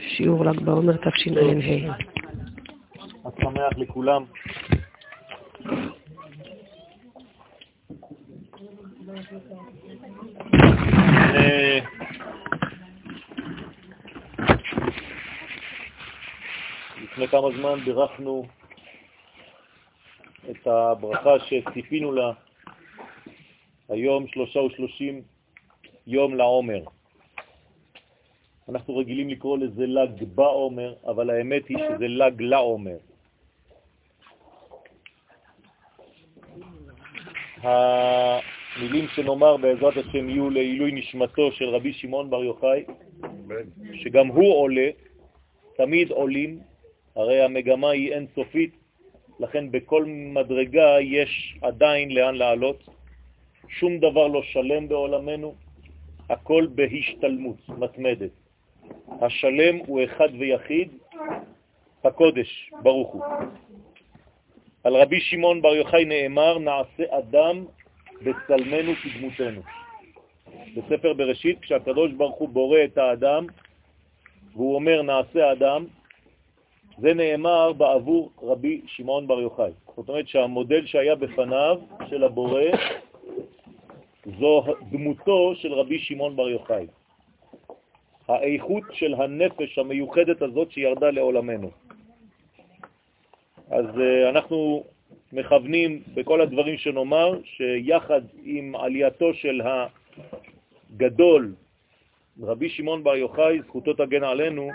שיעור ל"ג בעומר תשע"ה. אז שמח לכולם. לפני כמה זמן בירכנו את הברכה שציפינו לה היום שלושה ושלושים יום לעומר. אנחנו רגילים לקרוא לזה לג בעומר, אבל האמת היא שזה לג לעומר. המילים שנאמר בעזרת השם יהיו לעילוי נשמתו של רבי שמעון בר יוחאי, שגם הוא עולה, תמיד עולים, הרי המגמה היא אינסופית, לכן בכל מדרגה יש עדיין לאן לעלות. שום דבר לא שלם בעולמנו, הכל בהשתלמות מתמדת. השלם הוא אחד ויחיד, הקודש, ברוך הוא. על רבי שמעון בר יוחאי נאמר, נעשה אדם בצלמנו כדמותנו. בספר בראשית, כשהקדוש ברוך הוא בורא את האדם, והוא אומר נעשה אדם, זה נאמר בעבור רבי שמעון בר יוחאי. זאת אומרת שהמודל שהיה בפניו של הבורא זו דמותו של רבי שמעון בר יוחאי. האיכות של הנפש המיוחדת הזאת שירדה לעולמנו. אז uh, אנחנו מכוונים בכל הדברים שנאמר, שיחד עם עלייתו של הגדול, רבי שמעון בר יוחאי, זכותו תגן עלינו,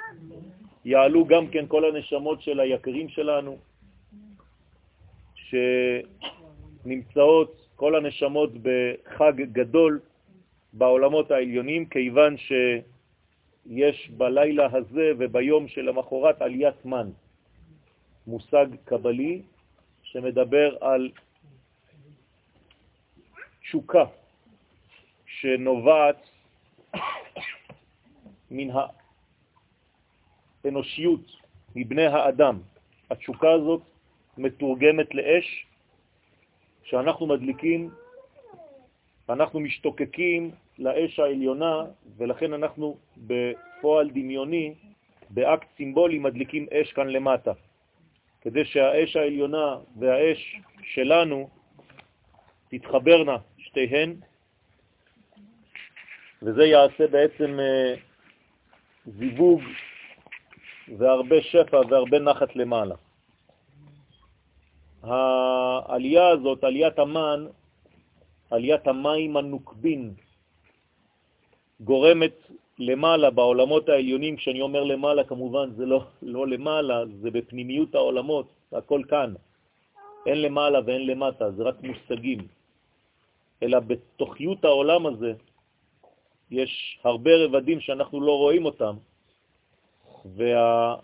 יעלו גם כן כל הנשמות של היקרים שלנו, שנמצאות כל הנשמות בחג גדול בעולמות העליונים, כיוון שיש בלילה הזה וביום של המחרת עליית מן, מושג קבלי שמדבר על תשוקה שנובעת מן האנושיות, מבני האדם. התשוקה הזאת מתורגמת לאש שאנחנו מדליקים, אנחנו משתוקקים לאש העליונה, ולכן אנחנו בפועל דמיוני, באקט סימבולי, מדליקים אש כאן למטה, כדי שהאש העליונה והאש שלנו תתחברנה שתיהן, וזה יעשה בעצם אה, זיווג והרבה שפע והרבה נחת למעלה. העלייה הזאת, עליית המן, עליית המים הנוקבין, גורמת למעלה בעולמות העליונים, כשאני אומר למעלה כמובן זה לא, לא למעלה, זה בפנימיות העולמות, הכל כאן. אין למעלה ואין למטה, זה רק מושגים. אלא בתוכיות העולם הזה יש הרבה רבדים שאנחנו לא רואים אותם, וה...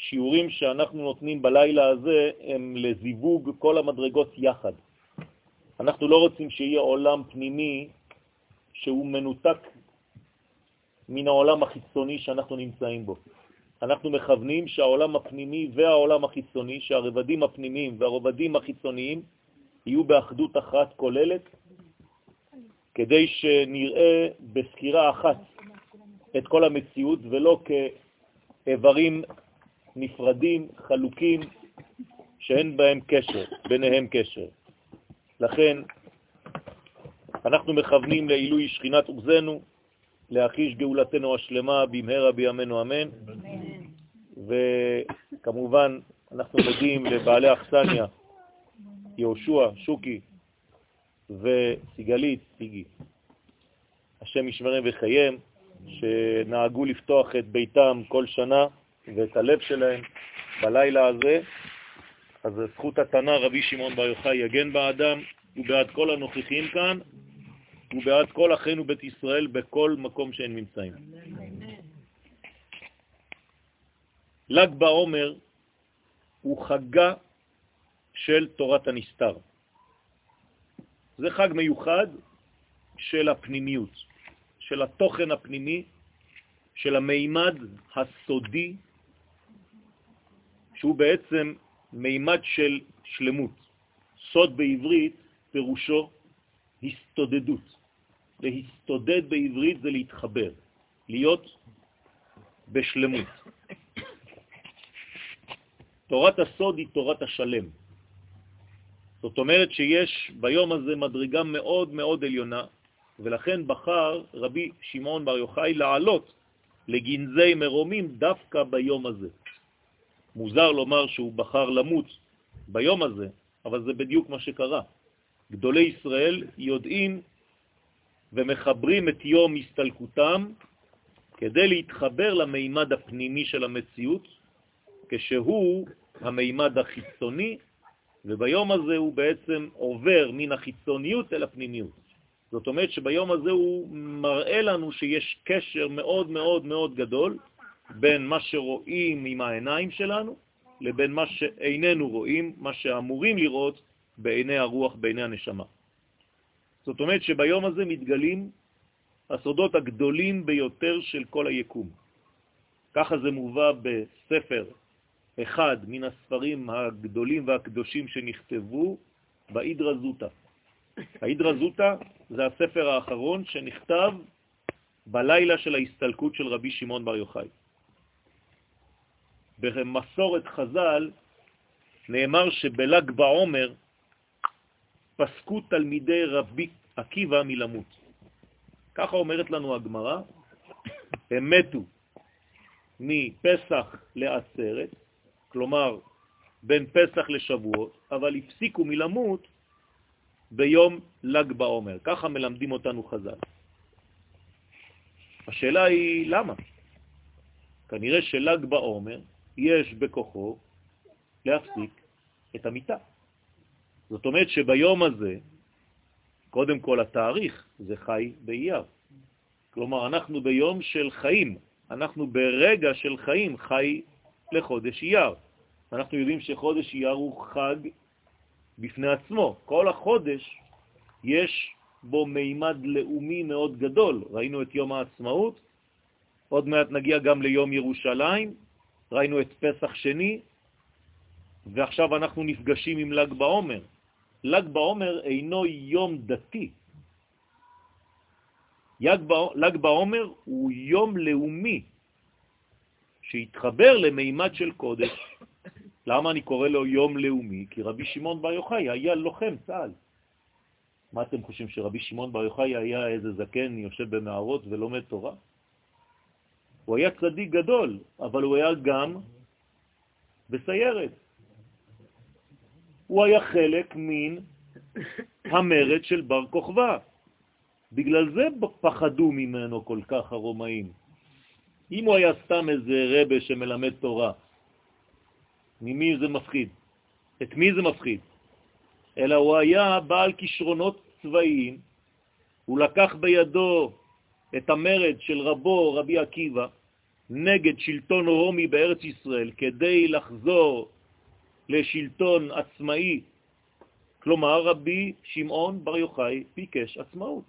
השיעורים שאנחנו נותנים בלילה הזה הם לזיווג כל המדרגות יחד. אנחנו לא רוצים שיהיה עולם פנימי שהוא מנותק מן העולם החיצוני שאנחנו נמצאים בו. אנחנו מכוונים שהעולם הפנימי והעולם החיצוני, שהרבדים הפנימיים והרבדים החיצוניים יהיו באחדות אחת כוללת, כדי שנראה בסקירה אחת את כל המציאות ולא כאיברים נפרדים, חלוקים, שאין בהם קשר, ביניהם קשר. לכן אנחנו מכוונים לעילוי שכינת עוזנו, להחיש גאולתנו השלמה במהרה בימינו אמן. וכמובן אנחנו מודים לבעלי אכסניה, יהושע, שוקי וסיגלית, סיגי. השם ישמרם וחיים, שנהגו לפתוח את ביתם כל שנה ואת הלב שלהם בלילה הזה, אז זכות התנא רבי שמעון בר יוחאי יגן באדם ובעד כל הנוכחים כאן ובעד כל אחינו בית ישראל בכל מקום שהם נמצאים. ל"ג בעומר הוא חגה של תורת הנסתר. זה חג מיוחד של הפנימיות, של התוכן הפנימי, של המימד הסודי שהוא בעצם מימד של שלמות. סוד בעברית פירושו הסתודדות. להסתודד בעברית זה להתחבר, להיות בשלמות. תורת הסוד היא תורת השלם. זאת אומרת שיש ביום הזה מדרגה מאוד מאוד עליונה, ולכן בחר רבי שמעון בר יוחאי לעלות לגנזי מרומים דווקא ביום הזה. מוזר לומר שהוא בחר למות ביום הזה, אבל זה בדיוק מה שקרה. גדולי ישראל יודעים ומחברים את יום הסתלקותם כדי להתחבר למימד הפנימי של המציאות, כשהוא המימד החיצוני, וביום הזה הוא בעצם עובר מן החיצוניות אל הפנימיות. זאת אומרת שביום הזה הוא מראה לנו שיש קשר מאוד מאוד מאוד גדול בין מה שרואים עם העיניים שלנו לבין מה שאיננו רואים, מה שאמורים לראות בעיני הרוח, בעיני הנשמה. זאת אומרת שביום הזה מתגלים הסודות הגדולים ביותר של כל היקום. ככה זה מובא בספר אחד מן הספרים הגדולים והקדושים שנכתבו באידרא זוטה. האידרא זוטה זה הספר האחרון שנכתב בלילה של ההסתלקות של רבי שמעון בר יוחאי. במסורת חז"ל נאמר שבל"ג בעומר פסקו תלמידי רבי עקיבא מלמות. ככה אומרת לנו הגמרא, הם מתו מפסח לעצרת, כלומר בין פסח לשבועות, אבל הפסיקו מלמות ביום ל"ג בעומר. ככה מלמדים אותנו חז"ל. השאלה היא למה? כנראה של"ג בעומר יש בכוחו להפסיק את המיטה. זאת אומרת שביום הזה, קודם כל התאריך זה חי באייר. כלומר, אנחנו ביום של חיים, אנחנו ברגע של חיים, חי לחודש אייר. אנחנו יודעים שחודש אייר הוא חג בפני עצמו. כל החודש יש בו מימד לאומי מאוד גדול. ראינו את יום העצמאות, עוד מעט נגיע גם ליום ירושלים, ראינו את פסח שני, ועכשיו אנחנו נפגשים עם ל"ג בעומר. ל"ג בעומר אינו יום דתי. ל"ג בעומר הוא יום לאומי שהתחבר למימד של קודש. למה אני קורא לו יום לאומי? כי רבי שמעון בר יוחאי היה לוחם צה"ל. מה אתם חושבים, שרבי שמעון בר יוחאי היה איזה זקן יושב במערות ולומד תורה? הוא היה צדיק גדול, אבל הוא היה גם בסיירת. הוא היה חלק מן המרד של בר כוכבא. בגלל זה פחדו ממנו כל כך הרומאים. אם הוא היה סתם איזה רבה שמלמד תורה, ממי זה מפחיד? את מי זה מפחיד? אלא הוא היה בעל כישרונות צבאיים, הוא לקח בידו את המרד של רבו, רבי עקיבא, נגד שלטון רומי בארץ ישראל, כדי לחזור לשלטון עצמאי. כלומר, רבי שמעון בר יוחאי ביקש עצמאות.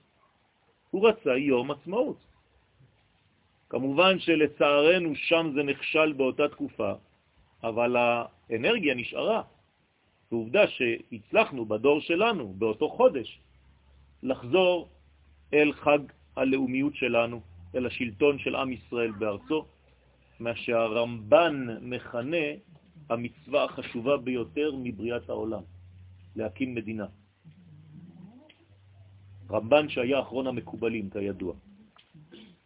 הוא רצה יום עצמאות. כמובן שלצערנו שם זה נכשל באותה תקופה, אבל האנרגיה נשארה. ועובדה שהצלחנו בדור שלנו, באותו חודש, לחזור אל חג הלאומיות שלנו, אל השלטון של עם ישראל בארצו, מה שהרמב"ן מכנה המצווה החשובה ביותר מבריאת העולם, להקים מדינה. רמב"ן שהיה אחרון המקובלים, כידוע.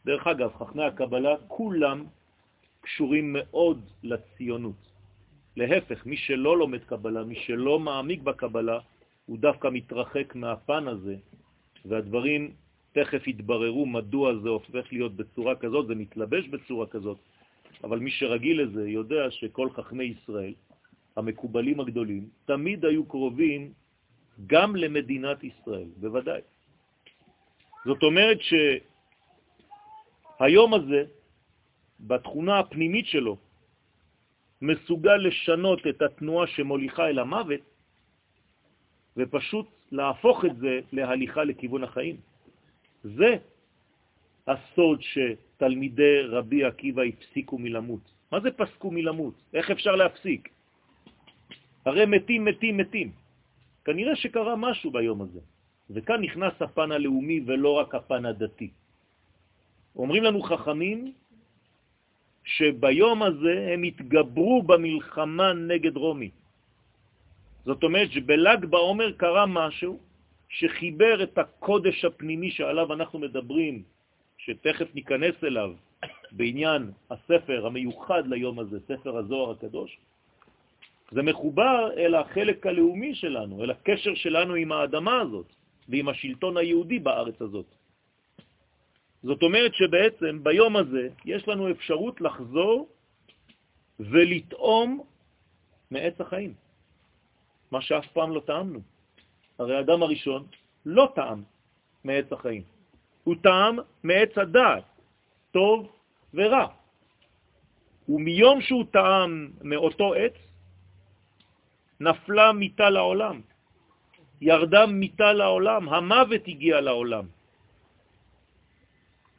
דרך אגב, חכמי הקבלה כולם קשורים מאוד לציונות. להפך, מי שלא לומד קבלה, מי שלא מעמיק בקבלה, הוא דווקא מתרחק מהפן הזה, והדברים תכף יתבררו מדוע זה הופך להיות בצורה כזאת, זה מתלבש בצורה כזאת, אבל מי שרגיל לזה יודע שכל חכמי ישראל, המקובלים הגדולים, תמיד היו קרובים גם למדינת ישראל, בוודאי. זאת אומרת שהיום הזה, בתכונה הפנימית שלו, מסוגל לשנות את התנועה שמוליכה אל המוות, ופשוט להפוך את זה להליכה לכיוון החיים. זה הסוד שתלמידי רבי עקיבא הפסיקו מלמות. מה זה פסקו מלמות? איך אפשר להפסיק? הרי מתים, מתים, מתים. כנראה שקרה משהו ביום הזה. וכאן נכנס הפן הלאומי ולא רק הפן הדתי. אומרים לנו חכמים שביום הזה הם התגברו במלחמה נגד רומי. זאת אומרת שבל"ג בעומר קרה משהו שחיבר את הקודש הפנימי שעליו אנחנו מדברים, שתכף ניכנס אליו בעניין הספר המיוחד ליום הזה, ספר הזוהר הקדוש, זה מחובר אל החלק הלאומי שלנו, אל הקשר שלנו עם האדמה הזאת ועם השלטון היהודי בארץ הזאת. זאת אומרת שבעצם ביום הזה יש לנו אפשרות לחזור ולטעום מעץ החיים, מה שאף פעם לא טעמנו. הרי האדם הראשון לא טעם מעץ החיים, הוא טעם מעץ הדעת, טוב ורע. ומיום שהוא טעם מאותו עץ, נפלה מיטה לעולם, ירדה מיטה לעולם, המוות הגיע לעולם.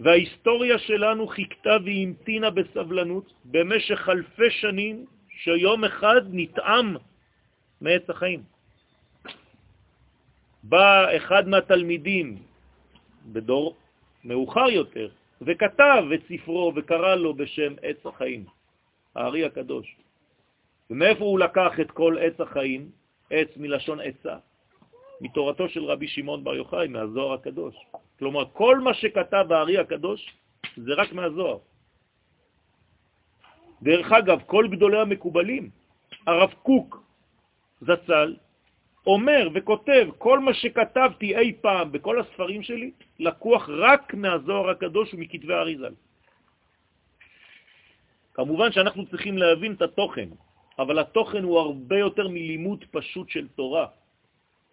וההיסטוריה שלנו חיכתה והמתינה בסבלנות במשך אלפי שנים שיום אחד נטעם מעץ החיים. בא אחד מהתלמידים בדור מאוחר יותר וכתב את ספרו וקרא לו בשם עץ החיים, הארי הקדוש. ומאיפה הוא לקח את כל עץ החיים? עץ מלשון עצה, מתורתו של רבי שמעון בר יוחאי, מהזוהר הקדוש. כלומר, כל מה שכתב הארי הקדוש זה רק מהזוהר. דרך אגב, כל גדולי המקובלים, הרב קוק זצ"ל, אומר וכותב, כל מה שכתבתי אי פעם בכל הספרים שלי, לקוח רק מהזוהר הקדוש ומכתבי אריזל. כמובן שאנחנו צריכים להבין את התוכן, אבל התוכן הוא הרבה יותר מלימוד פשוט של תורה.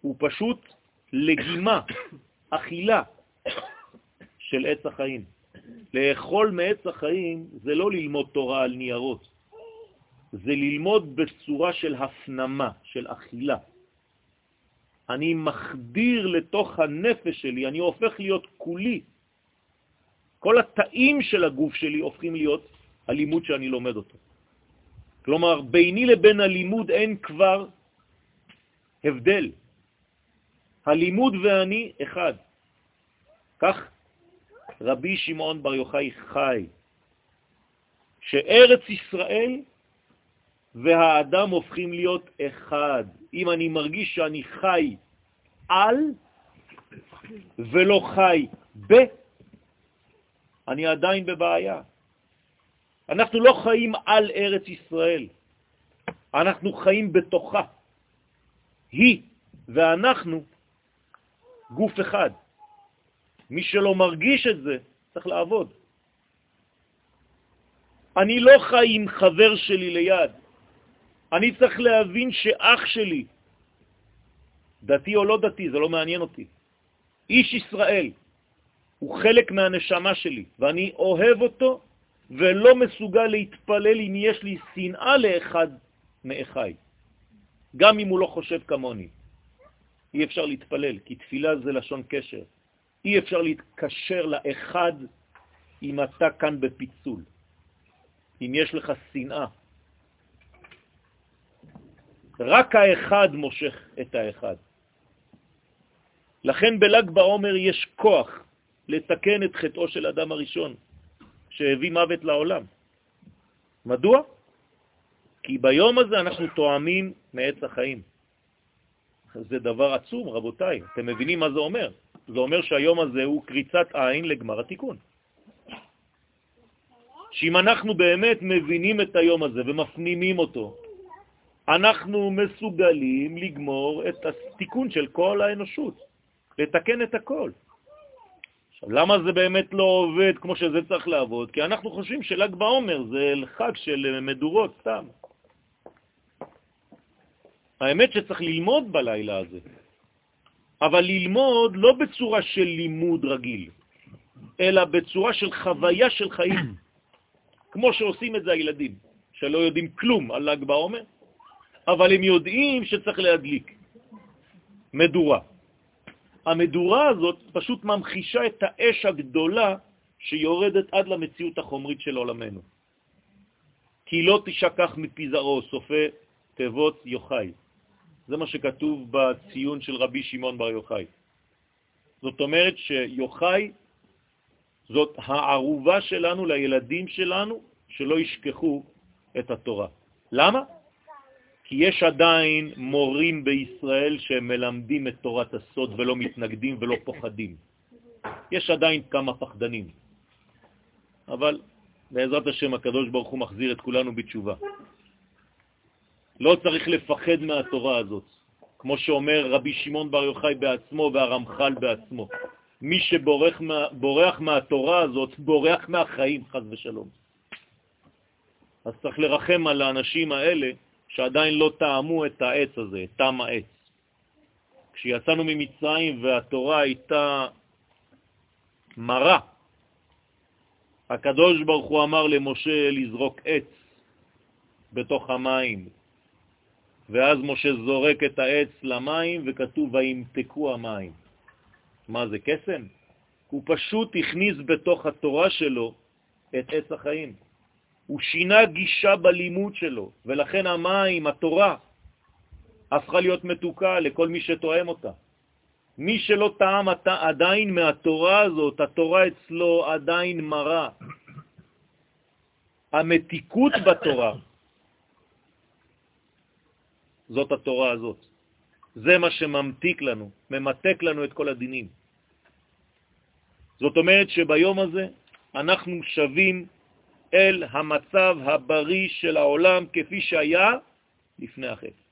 הוא פשוט לגימה, אכילה של עץ החיים. לאכול מעץ החיים זה לא ללמוד תורה על ניירות, זה ללמוד בצורה של הפנמה, של אכילה. אני מחדיר לתוך הנפש שלי, אני הופך להיות כולי. כל התאים של הגוף שלי הופכים להיות הלימוד שאני לומד אותו. כלומר, ביני לבין הלימוד אין כבר הבדל. הלימוד ואני אחד. כך רבי שמעון בר יוחאי חי, שארץ ישראל והאדם הופכים להיות אחד. אם אני מרגיש שאני חי על ולא חי ב, אני עדיין בבעיה. אנחנו לא חיים על ארץ ישראל, אנחנו חיים בתוכה. היא ואנחנו גוף אחד. מי שלא מרגיש את זה, צריך לעבוד. אני לא חי עם חבר שלי ליד. אני צריך להבין שאח שלי, דתי או לא דתי, זה לא מעניין אותי, איש ישראל, הוא חלק מהנשמה שלי, ואני אוהב אותו ולא מסוגל להתפלל אם יש לי שנאה לאחד מאחי, גם אם הוא לא חושב כמוני. אי אפשר להתפלל, כי תפילה זה לשון קשר. אי אפשר להתקשר לאחד אם אתה כאן בפיצול, אם יש לך שנאה. רק האחד מושך את האחד. לכן בל"ג בעומר יש כוח לתקן את חטאו של אדם הראשון, שהביא מוות לעולם. מדוע? כי ביום הזה אנחנו תואמים מעץ החיים. זה דבר עצום, רבותיי. אתם מבינים מה זה אומר? זה אומר שהיום הזה הוא קריצת עין לגמר התיקון. שאם אנחנו באמת מבינים את היום הזה ומפנימים אותו, אנחנו מסוגלים לגמור את התיקון של כל האנושות, לתקן את הכל. עכשיו, למה זה באמת לא עובד כמו שזה צריך לעבוד? כי אנחנו חושבים של"ג בעומר זה חג של מדורות סתם. האמת שצריך ללמוד בלילה הזה, אבל ללמוד לא בצורה של לימוד רגיל, אלא בצורה של חוויה של חיים, כמו שעושים את זה הילדים, שלא יודעים כלום על ל"ג בעומר, אבל הם יודעים שצריך להדליק מדורה. המדורה הזאת פשוט ממחישה את האש הגדולה שיורדת עד למציאות החומרית של עולמנו. כי לא תשכח מפיזרו, סופי תיבות יוחאי. זה מה שכתוב בציון של רבי שמעון בר יוחאי. זאת אומרת שיוחאי זאת הערובה שלנו לילדים שלנו, שלא ישכחו את התורה. למה? כי יש עדיין מורים בישראל שמלמדים את תורת הסוד ולא מתנגדים ולא פוחדים. יש עדיין כמה פחדנים. אבל בעזרת השם הקדוש ברוך הוא מחזיר את כולנו בתשובה. לא צריך לפחד מהתורה הזאת, כמו שאומר רבי שמעון בר יוחאי בעצמו והרמח"ל בעצמו. מי שבורח מה, מהתורה הזאת, בורח מהחיים, חז ושלום. אז צריך לרחם על האנשים האלה שעדיין לא טעמו את העץ הזה, טעם העץ. כשיצאנו ממצרים והתורה הייתה מרה, הקדוש ברוך הוא אמר למשה לזרוק עץ בתוך המים, ואז משה זורק את העץ למים וכתוב וימתקו המים. מה זה, קסם? הוא פשוט הכניס בתוך התורה שלו את עץ החיים. הוא שינה גישה בלימוד שלו, ולכן המים, התורה, הפכה להיות מתוקה לכל מי שתואם אותה. מי שלא טעם עדיין מהתורה הזאת, התורה אצלו עדיין מרה. המתיקות בתורה, זאת התורה הזאת. זה מה שממתיק לנו, ממתק לנו את כל הדינים. זאת אומרת שביום הזה אנחנו שווים אל המצב הבריא של העולם כפי שהיה לפני החטא.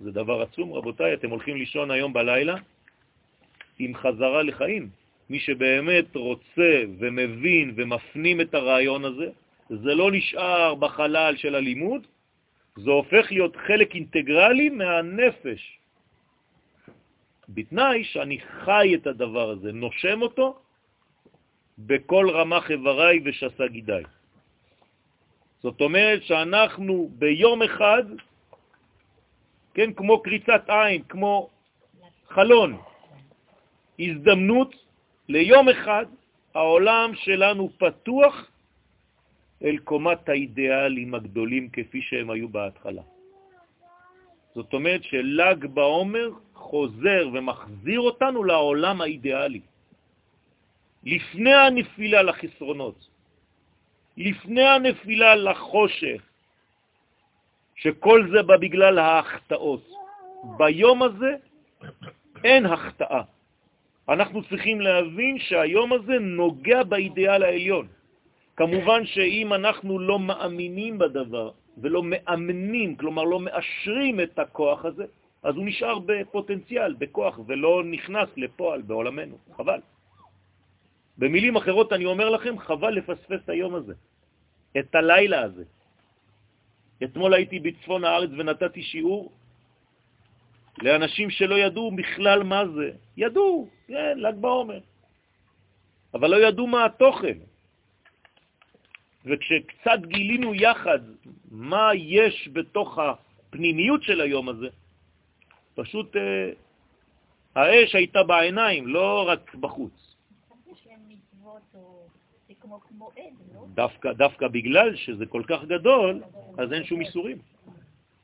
זה דבר עצום, רבותיי, אתם הולכים לישון היום בלילה עם חזרה לחיים. מי שבאמת רוצה ומבין ומפנים את הרעיון הזה, זה לא נשאר בחלל של הלימוד, זה הופך להיות חלק אינטגרלי מהנפש. בתנאי שאני חי את הדבר הזה, נושם אותו בכל רמ"ח איבריי ושסה גידיי. זאת אומרת שאנחנו ביום אחד, כן, כמו קריצת עין, כמו חלון, הזדמנות ליום אחד, העולם שלנו פתוח אל קומת האידיאלים הגדולים כפי שהם היו בהתחלה. זאת אומרת של"ג בעומר חוזר ומחזיר אותנו לעולם האידיאלי. לפני הנפילה לחסרונות, לפני הנפילה לחושך, שכל זה בא בגלל ההחטאות. ביום הזה אין החטאה. אנחנו צריכים להבין שהיום הזה נוגע באידיאל העליון. כמובן שאם אנחנו לא מאמינים בדבר ולא מאמנים, כלומר לא מאשרים את הכוח הזה, אז הוא נשאר בפוטנציאל, בכוח, ולא נכנס לפועל בעולמנו. חבל. במילים אחרות אני אומר לכם, חבל לפספס את היום הזה, את הלילה הזה. אתמול הייתי בצפון הארץ ונתתי שיעור לאנשים שלא ידעו בכלל מה זה. ידעו, כן, ל"ג בעומר. אבל לא ידעו מה התוכן. וכשקצת גילינו יחד מה יש בתוך הפנימיות של היום הזה, פשוט אה, האש הייתה בעיניים, לא רק בחוץ. דווקא, דווקא בגלל שזה כל כך גדול, אז אין שום איסורים.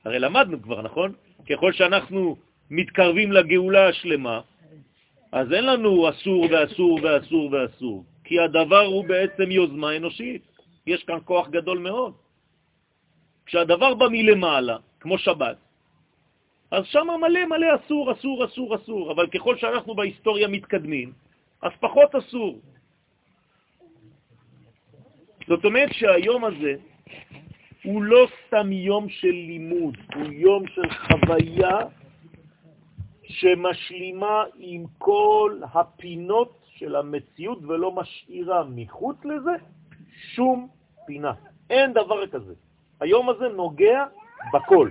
הרי למדנו כבר, נכון? ככל שאנחנו מתקרבים לגאולה השלמה, אז אין לנו אסור ואסור ואסור ואסור, כי הדבר הוא בעצם יוזמה אנושית. יש כאן כוח גדול מאוד. כשהדבר בא מלמעלה, כמו שבת, אז שם מלא מלא אסור, אסור, אסור, אסור, אבל ככל שאנחנו בהיסטוריה מתקדמים, אז פחות אסור. זאת אומרת שהיום הזה הוא לא סתם יום של לימוד, הוא יום של חוויה שמשלימה עם כל הפינות של המציאות ולא משאירה מחוץ לזה שום פינה. אין דבר כזה. היום הזה נוגע בכל.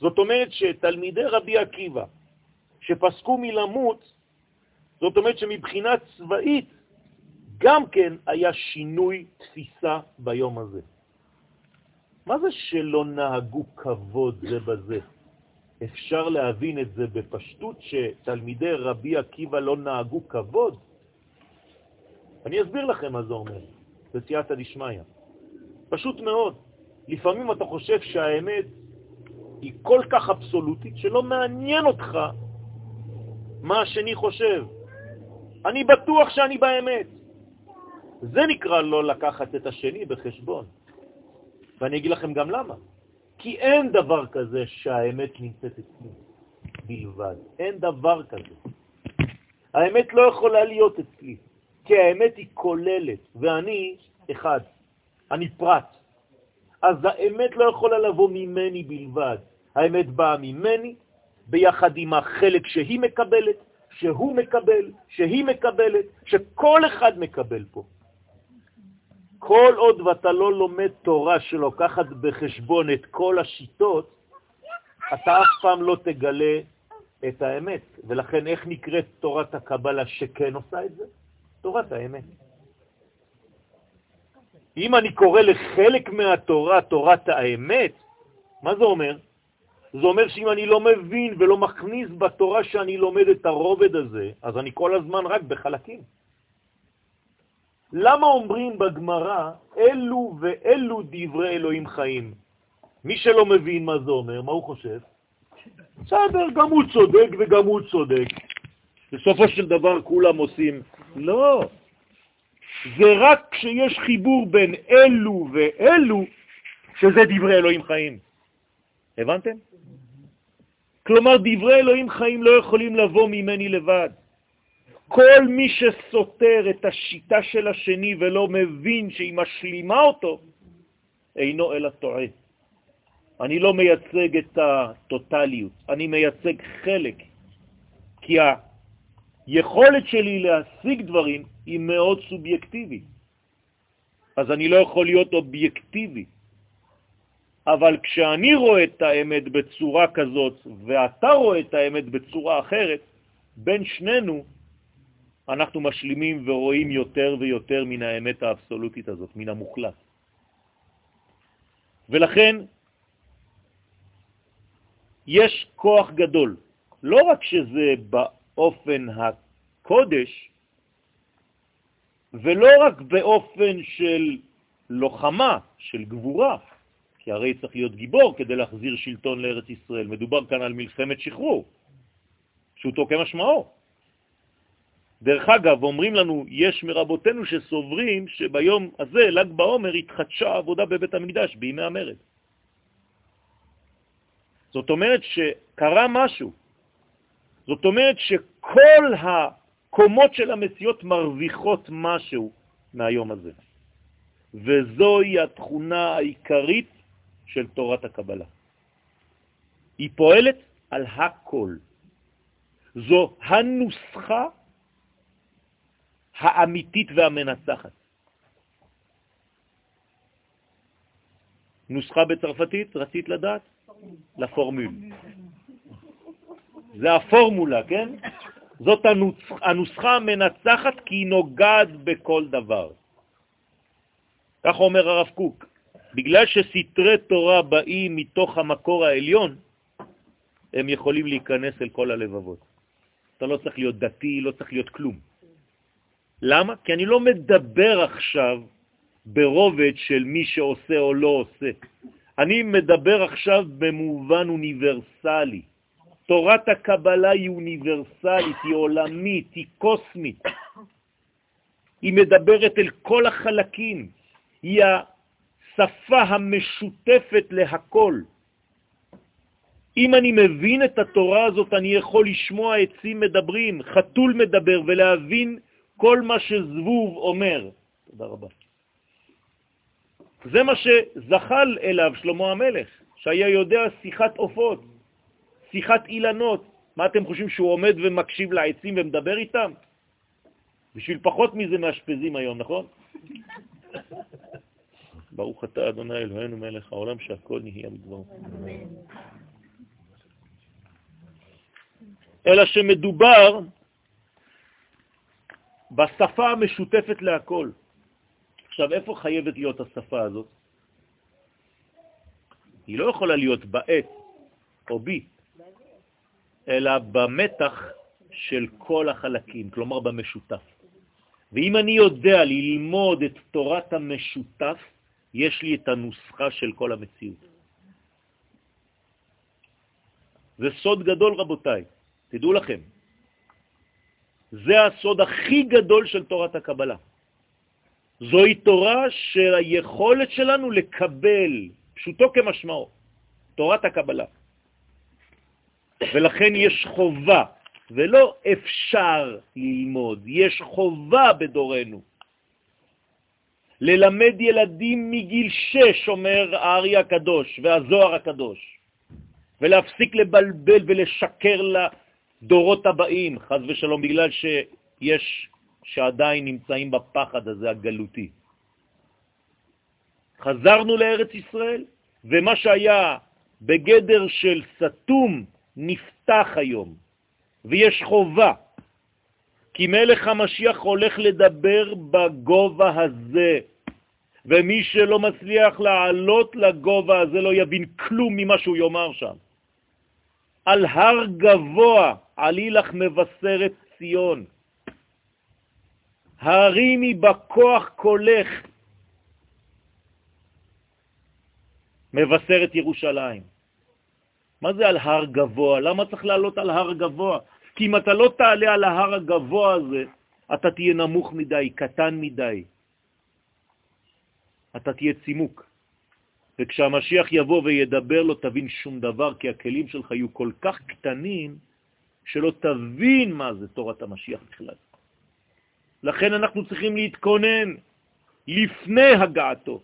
זאת אומרת שתלמידי רבי עקיבא שפסקו מלמות, זאת אומרת שמבחינה צבאית גם כן היה שינוי תפיסה ביום הזה. מה זה שלא נהגו כבוד זה בזה? אפשר להבין את זה בפשטות שתלמידי רבי עקיבא לא נהגו כבוד? אני אסביר לכם מה זה אומר, בסייעתא דשמיא. פשוט מאוד. לפעמים אתה חושב שהאמת היא כל כך אבסולוטית שלא מעניין אותך מה השני חושב. אני בטוח שאני באמת. זה נקרא לא לקחת את השני בחשבון. ואני אגיד לכם גם למה. כי אין דבר כזה שהאמת נמצאת אצלי בלבד. אין דבר כזה. האמת לא יכולה להיות אצלי, כי האמת היא כוללת, ואני אחד, אני פרט. אז האמת לא יכולה לבוא ממני בלבד. האמת באה ממני, ביחד עם החלק שהיא מקבלת, שהוא מקבל, שהיא מקבלת, שכל אחד מקבל פה. כל עוד ואתה לא לומד תורה שלוקחת בחשבון את כל השיטות, אתה אף פעם לא תגלה את האמת. ולכן איך נקראת תורת הקבלה שכן עושה את זה? תורת האמת. אם אני קורא לחלק מהתורה תורת האמת, מה זה אומר? זה אומר שאם אני לא מבין ולא מכניס בתורה שאני לומד את הרובד הזה, אז אני כל הזמן רק בחלקים. למה אומרים בגמרא, אלו ואלו דברי אלוהים חיים? מי שלא מבין מה זה אומר, מה הוא חושב? בסדר, גם הוא צודק וגם הוא צודק. בסופו של דבר כולם עושים, לא. זה רק כשיש חיבור בין אלו ואלו, שזה דברי אלוהים חיים. הבנתם? כלומר, דברי אלוהים חיים לא יכולים לבוא ממני לבד. כל מי שסותר את השיטה של השני ולא מבין שהיא משלימה אותו, אינו אלא טועה. אני לא מייצג את הטוטליות, אני מייצג חלק, כי היכולת שלי להשיג דברים היא מאוד סובייקטיבית, אז אני לא יכול להיות אובייקטיבי. אבל כשאני רואה את האמת בצורה כזאת ואתה רואה את האמת בצורה אחרת, בין שנינו אנחנו משלימים ורואים יותר ויותר מן האמת האבסולוטית הזאת, מן המוחלט. ולכן יש כוח גדול, לא רק שזה באופן הקודש, ולא רק באופן של לוחמה, של גבורה, כי הרי צריך להיות גיבור כדי להחזיר שלטון לארץ ישראל. מדובר כאן על מלחמת שחרור, פשוטו כמשמעו. דרך אגב, אומרים לנו, יש מרבותינו שסוברים שביום הזה, ל"ג בעומר, התחדשה העבודה בבית המקדש בימי המרד. זאת אומרת שקרה משהו. זאת אומרת שכל הקומות של המציאות מרוויחות משהו מהיום הזה. וזוהי התכונה העיקרית של תורת הקבלה. היא פועלת על הכל. זו הנוסחה האמיתית והמנצחת. נוסחה בצרפתית, רצית לדעת? לפורמול. זה הפורמולה, כן? זאת הנוסחה המנצחת כי היא נוגעת בכל דבר. כך אומר הרב קוק, בגלל שסתרי תורה באים מתוך המקור העליון, הם יכולים להיכנס אל כל הלבבות. אתה לא צריך להיות דתי, לא צריך להיות כלום. למה? כי אני לא מדבר עכשיו ברובד של מי שעושה או לא עושה. אני מדבר עכשיו במובן אוניברסלי. תורת הקבלה היא אוניברסלית, היא עולמית, היא קוסמית. היא מדברת אל כל החלקים. היא השפה המשותפת להכל. אם אני מבין את התורה הזאת, אני יכול לשמוע עצים מדברים, חתול מדבר, ולהבין כל מה שזבוב אומר. תודה רבה. זה מה שזחל אליו שלמה המלך, שהיה יודע שיחת עופות, שיחת אילנות. מה אתם חושבים, שהוא עומד ומקשיב לעצים ומדבר איתם? בשביל פחות מזה מאשפזים היום, נכון? ברוך אתה, אדוני אלוהינו מלך העולם, שהכל נהיה בדברו. אלא שמדובר בשפה המשותפת להכל. עכשיו, איפה חייבת להיות השפה הזאת? היא לא יכולה להיות בעת או בי, אלא במתח של כל החלקים, כלומר במשותף. ואם אני יודע ללמוד את תורת המשותף, יש לי את הנוסחה של כל המציאות. זה סוד גדול, רבותיי, תדעו לכם. זה הסוד הכי גדול של תורת הקבלה. זוהי תורה של היכולת שלנו לקבל, פשוטו כמשמעו, תורת הקבלה. ולכן יש חובה, ולא אפשר ללמוד, יש חובה בדורנו. ללמד ילדים מגיל שש, אומר הארי הקדוש והזוהר הקדוש, ולהפסיק לבלבל ולשקר לדורות הבאים, חז ושלום, בגלל שיש, שעדיין נמצאים בפחד הזה הגלותי. חזרנו לארץ ישראל, ומה שהיה בגדר של סתום נפתח היום, ויש חובה, כי מלך המשיח הולך לדבר בגובה הזה, ומי שלא מצליח לעלות לגובה הזה לא יבין כלום ממה שהוא יאמר שם. על הר גבוה עלי לך מבשרת ציון. הרימי בכוח קולך, מבשרת ירושלים. מה זה על הר גבוה? למה צריך לעלות על הר גבוה? כי אם אתה לא תעלה על ההר הגבוה הזה, אתה תהיה נמוך מדי, קטן מדי. אתה תהיה צימוק. וכשהמשיח יבוא וידבר לא תבין שום דבר, כי הכלים שלך יהיו כל כך קטנים, שלא תבין מה זה תורת המשיח בכלל. לכן אנחנו צריכים להתכונן לפני הגעתו.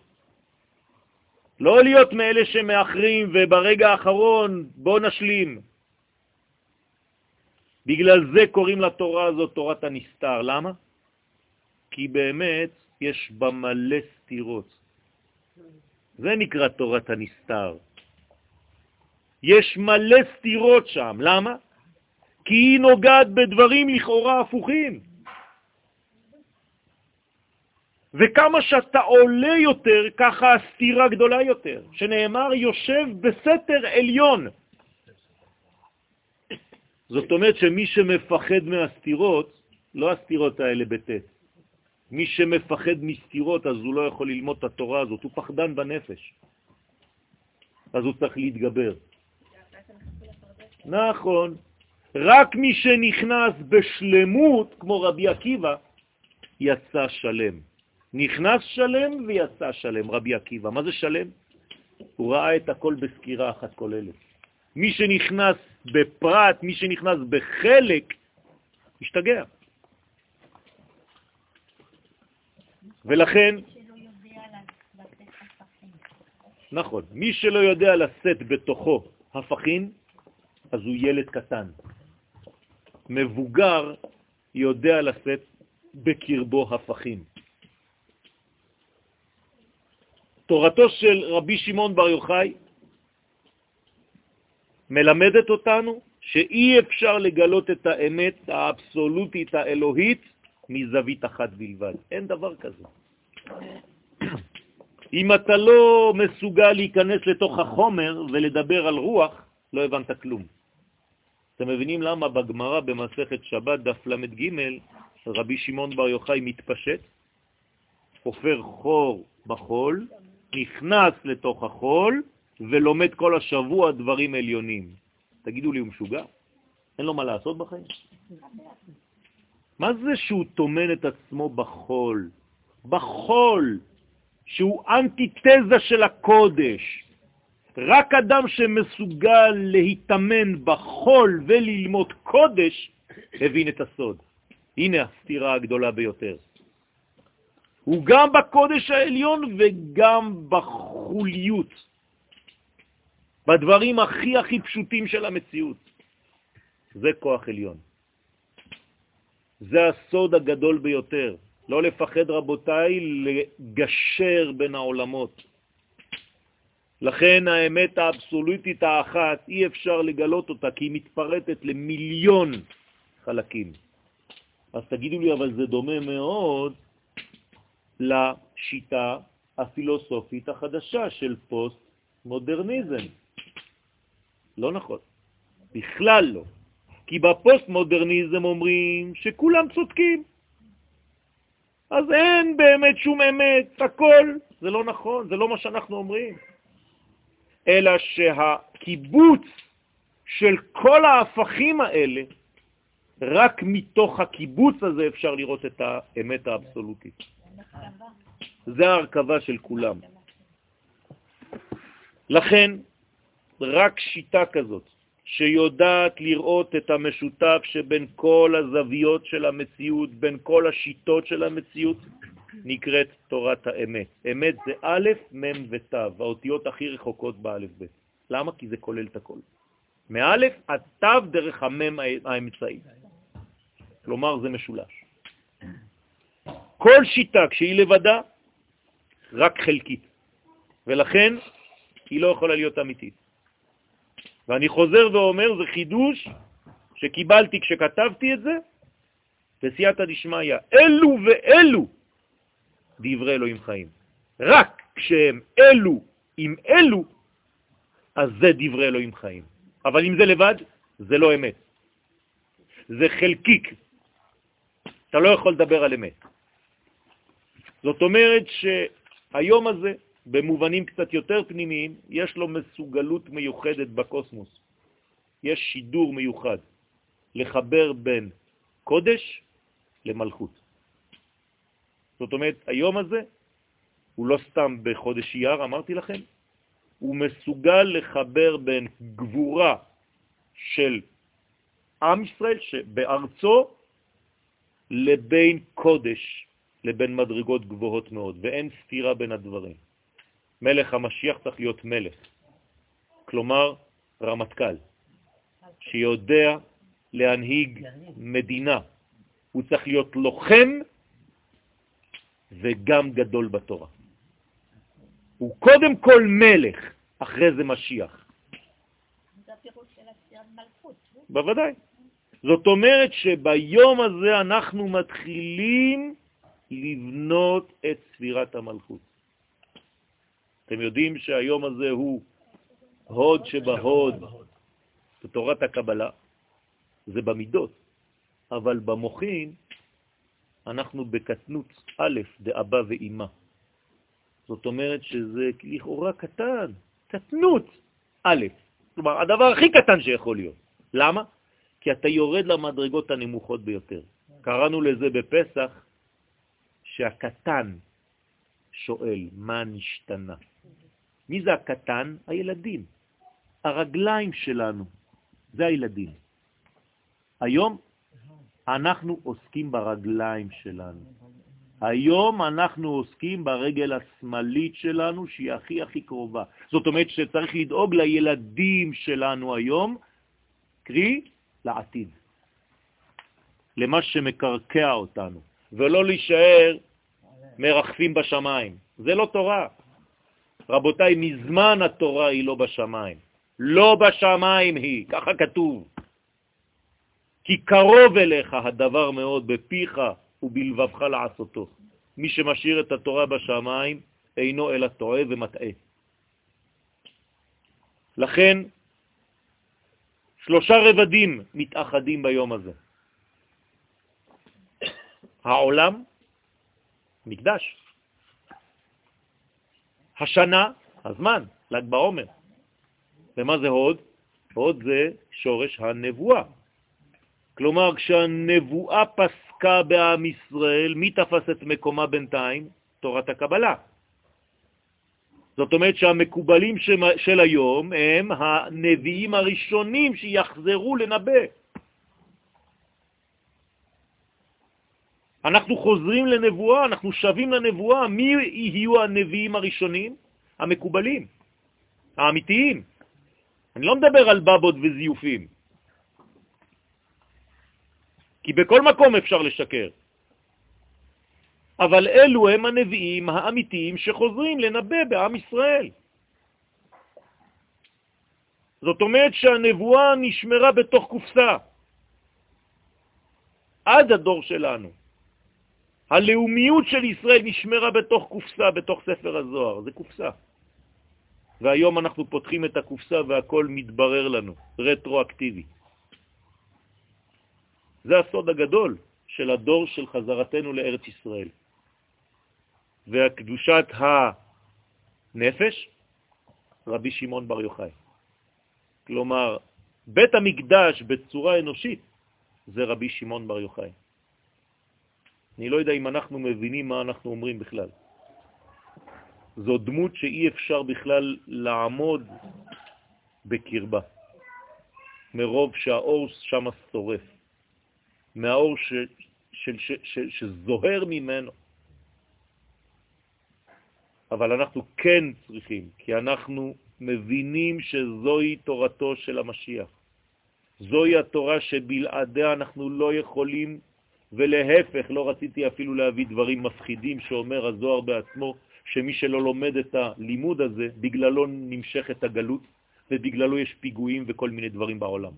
לא להיות מאלה שמאחרים וברגע האחרון בוא נשלים. בגלל זה קוראים לתורה הזאת תורת הנסתר. למה? כי באמת יש בה מלא סתירות. זה נקרא תורת הנסתר. יש מלא סתירות שם. למה? כי היא נוגעת בדברים לכאורה הפוכים. וכמה שאתה עולה יותר, ככה הסתירה גדולה יותר, שנאמר יושב בסתר עליון. זאת אומרת שמי שמפחד מהסתירות, לא הסתירות האלה בטט, מי שמפחד מסתירות אז הוא לא יכול ללמוד את התורה הזאת, הוא פחדן בנפש. אז הוא צריך להתגבר. נכון. רק מי שנכנס בשלמות, כמו רבי עקיבא, יצא שלם. נכנס שלם ויצא שלם, רבי עקיבא. מה זה שלם? הוא ראה את הכל בסקירה אחת כוללת. מי שנכנס בפרט, מי שנכנס בחלק, משתגע. ולכן... נכון, מי שלא יודע לשאת בתוכו הפכים, אז הוא ילד קטן. מבוגר יודע לשאת בקרבו הפכים. תורתו של רבי שמעון בר יוחאי מלמדת אותנו שאי אפשר לגלות את האמת האבסולוטית האלוהית מזווית אחת בלבד. אין דבר כזה. אם אתה לא מסוגל להיכנס לתוך החומר ולדבר על רוח, לא הבנת כלום. אתם מבינים למה בגמרא במסכת שבת דף ל"ג רבי שמעון בר יוחאי מתפשט, חופר חור בחול, נכנס לתוך החול ולומד כל השבוע דברים עליונים. תגידו לי, הוא משוגע? אין לו מה לעשות בחיים? מה זה שהוא תומן את עצמו בחול? בחול, שהוא אנטיתזה של הקודש. רק אדם שמסוגל להתאמן בחול וללמוד קודש, הבין את הסוד. הנה הסתירה הגדולה ביותר. הוא גם בקודש העליון וגם בחוליות, בדברים הכי הכי פשוטים של המציאות. זה כוח עליון. זה הסוד הגדול ביותר. לא לפחד, רבותיי, לגשר בין העולמות. לכן האמת האבסולוטית האחת, אי אפשר לגלות אותה, כי היא מתפרטת למיליון חלקים. אז תגידו לי, אבל זה דומה מאוד לשיטה הפילוסופית החדשה של פוסט-מודרניזם. לא נכון, בכלל לא. כי בפוסט-מודרניזם אומרים שכולם צודקים. אז אין באמת שום אמת, הכל. זה לא נכון, זה לא מה שאנחנו אומרים. אלא שהקיבוץ של כל ההפכים האלה, רק מתוך הקיבוץ הזה אפשר לראות את האמת האבסולוטית. זה ההרכבה של כולם. לכן, רק שיטה כזאת, שיודעת לראות את המשותף שבין כל הזוויות של המציאות, בין כל השיטות של המציאות, נקראת תורת האמת. אמת זה א', מ' ות', האותיות הכי רחוקות באלף ב'. למה? כי זה כולל את הכל. מא' עד ת' דרך המ' האמצעי. כלומר, זה משולש. כל שיטה, כשהיא לבדה, רק חלקית, ולכן היא לא יכולה להיות אמיתית. ואני חוזר ואומר, זה חידוש שקיבלתי כשכתבתי את זה, בסייעתא דשמיא, אלו ואלו דברי אלוהים חיים. רק כשהם אלו עם אלו, אז זה דברי אלוהים חיים. אבל אם זה לבד, זה לא אמת. זה חלקיק. אתה לא יכול לדבר על אמת. זאת אומרת שהיום הזה, במובנים קצת יותר פנימיים, יש לו מסוגלות מיוחדת בקוסמוס. יש שידור מיוחד לחבר בין קודש למלכות. זאת אומרת, היום הזה הוא לא סתם בחודש אייר, אמרתי לכם, הוא מסוגל לחבר בין גבורה של עם ישראל שבארצו לבין קודש, לבין מדרגות גבוהות מאוד, ואין סתירה בין הדברים. מלך המשיח צריך להיות מלך, כלומר רמטכ"ל, שיודע להנהיג מדינה. הוא צריך להיות לוחם וגם גדול בתורה. הוא קודם כל מלך, אחרי זה משיח. זה הפירוש של. בוודאי. זאת אומרת שביום הזה אנחנו מתחילים לבנות את ספירת המלכות. אתם יודעים שהיום הזה הוא הוד שבהוד בתורת הקבלה, זה במידות, אבל במוחין אנחנו בקטנות א', דאבא ואימא. זאת אומרת שזה לכאורה קטן, קטנות א', כלומר הדבר הכי קטן שיכול להיות. למה? כי אתה יורד למדרגות הנמוכות ביותר. קראנו לזה בפסח שהקטן שואל מה נשתנה. מי זה הקטן? הילדים. הרגליים שלנו, זה הילדים. היום אנחנו עוסקים ברגליים שלנו. היום אנחנו עוסקים ברגל השמאלית שלנו, שהיא הכי הכי קרובה. זאת אומרת שצריך לדאוג לילדים שלנו היום, קרי, לעתיד, למה שמקרקע אותנו, ולא להישאר מרחפים בשמיים. זה לא תורה. רבותיי, מזמן התורה היא לא בשמיים. לא בשמיים היא, ככה כתוב. כי קרוב אליך הדבר מאוד בפיך ובלבבך לעשותו. מי שמשאיר את התורה בשמיים אינו אלא טועה ומטעה. לכן, שלושה רבדים מתאחדים ביום הזה. העולם, מקדש. השנה, הזמן, ל"ג בעומר. ומה זה הוד? הוד זה שורש הנבואה. כלומר, כשהנבואה פסקה בעם ישראל, מי תפס את מקומה בינתיים? תורת הקבלה. זאת אומרת שהמקובלים של היום הם הנביאים הראשונים שיחזרו לנבא. אנחנו חוזרים לנבואה, אנחנו שווים לנבואה. מי יהיו הנביאים הראשונים? המקובלים, האמיתיים. אני לא מדבר על בבות וזיופים, כי בכל מקום אפשר לשקר. אבל אלו הם הנביאים האמיתיים שחוזרים לנבא בעם ישראל. זאת אומרת שהנבואה נשמרה בתוך קופסה עד הדור שלנו. הלאומיות של ישראל נשמרה בתוך קופסה, בתוך ספר הזוהר, זה קופסה. והיום אנחנו פותחים את הקופסה והכל מתברר לנו, רטרואקטיבי. זה הסוד הגדול של הדור של חזרתנו לארץ ישראל. והקדושת הנפש, רבי שמעון בר יוחאי. כלומר, בית המקדש בצורה אנושית זה רבי שמעון בר יוחאי. אני לא יודע אם אנחנו מבינים מה אנחנו אומרים בכלל. זו דמות שאי אפשר בכלל לעמוד בקרבה, מרוב שהאור שם שורף, מהאור ש, ש, ש, ש, שזוהר ממנו. אבל אנחנו כן צריכים, כי אנחנו מבינים שזוהי תורתו של המשיח. זוהי התורה שבלעדיה אנחנו לא יכולים, ולהפך, לא רציתי אפילו להביא דברים מפחידים שאומר הזוהר בעצמו, שמי שלא לומד את הלימוד הזה, בגללו נמשכת הגלות, ובגללו יש פיגועים וכל מיני דברים בעולם.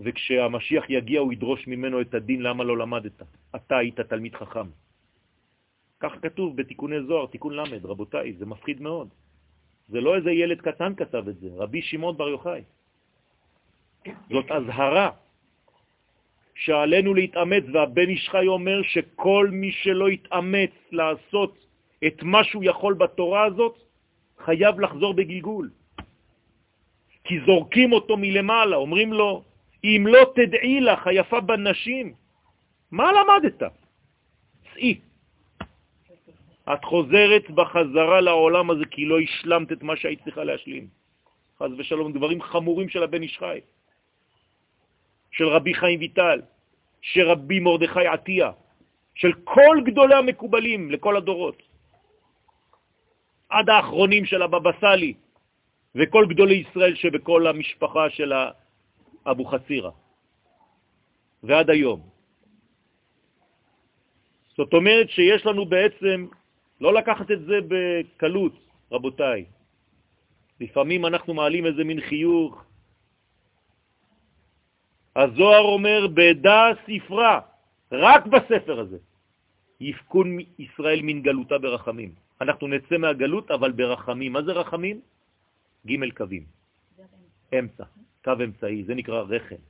וכשהמשיח יגיע הוא ידרוש ממנו את הדין למה לא למדת. אתה היית תלמיד חכם. כך כתוב בתיקוני זוהר, תיקון למד, רבותיי, זה מפחיד מאוד. זה לא איזה ילד קטן כתב את זה, רבי שמעון בר יוחאי. זאת הזהרה שעלינו להתאמץ, והבן ישחי אומר שכל מי שלא יתאמץ לעשות את מה שהוא יכול בתורה הזאת, חייב לחזור בגלגול. כי זורקים אותו מלמעלה, אומרים לו, אם לא תדעי לך, היפה בנשים, מה למדת? צאי. את חוזרת בחזרה לעולם הזה כי לא השלמת את מה שהיית צריכה להשלים. חז ושלום, דברים חמורים של הבן ישחי. של רבי חיים ויטל, של רבי מרדכי עטיה, של כל גדולי המקובלים לכל הדורות, עד האחרונים של הבבא סאלי וכל גדולי ישראל שבכל המשפחה של אבו חצירה, ועד היום. זאת אומרת שיש לנו בעצם לא לקחת את זה בקלות, רבותיי. לפעמים אנחנו מעלים איזה מין חיוך, הזוהר אומר, בדע ספרה, רק בספר הזה, יפקון ישראל מן גלותה ברחמים. אנחנו נצא מהגלות, אבל ברחמים. מה זה רחמים? ג' קווים. אמצע, קו אמצעי, זה נקרא רחם.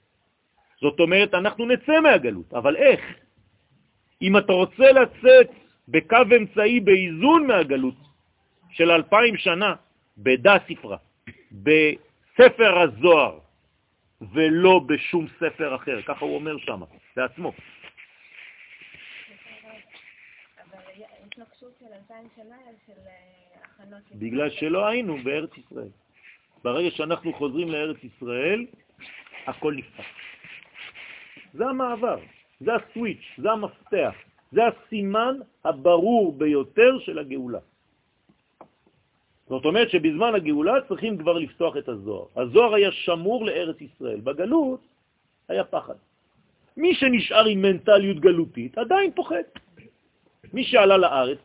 זאת אומרת, אנחנו נצא מהגלות, אבל איך? אם אתה רוצה לצאת בקו אמצעי באיזון מהגלות של אלפיים שנה, בדע ספרה, בספר הזוהר, ולא בשום ספר אחר, ככה הוא אומר שם, בעצמו. בגלל שלא היינו בארץ ישראל. ברגע שאנחנו חוזרים לארץ ישראל, הכל נפתח. זה המעבר, זה הסוויץ', זה המפתח, זה הסימן הברור ביותר של הגאולה. זאת אומרת שבזמן הגאולה צריכים כבר לפתוח את הזוהר. הזוהר היה שמור לארץ ישראל. בגלות היה פחד. מי שנשאר עם מנטליות גלותית עדיין פוחד. מי שעלה לארץ,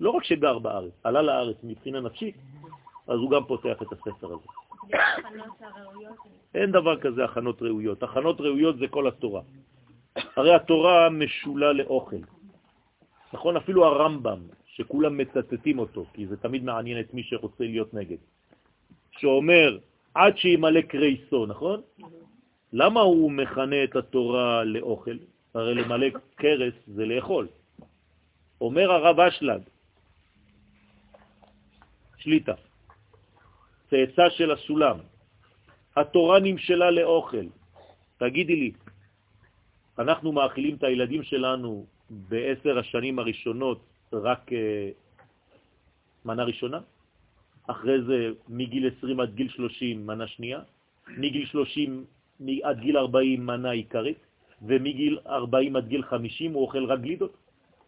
לא רק שגר בארץ, עלה לארץ מבחינה נפשית, אז הוא גם פותח את הספר הזה. אין דבר כזה הכנות ראויות. הכנות ראויות זה כל התורה. הרי התורה משולה לאוכל. נכון? אפילו הרמב"ם, שכולם מצטטים אותו, כי זה תמיד מעניין את מי שרוצה להיות נגד, שאומר, עד שימלא קרייסו, נכון? למה הוא מכנה את התורה לאוכל? הרי למלא קרס זה לאכול. אומר הרב אשלג, שליטה, צאצא של הסולם, התורה נמשלה לאוכל. תגידי לי, אנחנו מאכילים את הילדים שלנו בעשר השנים הראשונות רק אה, מנה ראשונה, אחרי זה מגיל 20 עד גיל 30 מנה שנייה, מגיל 30 עד גיל 40 מנה עיקרית, ומגיל 40 עד גיל 50 הוא אוכל רק גלידות,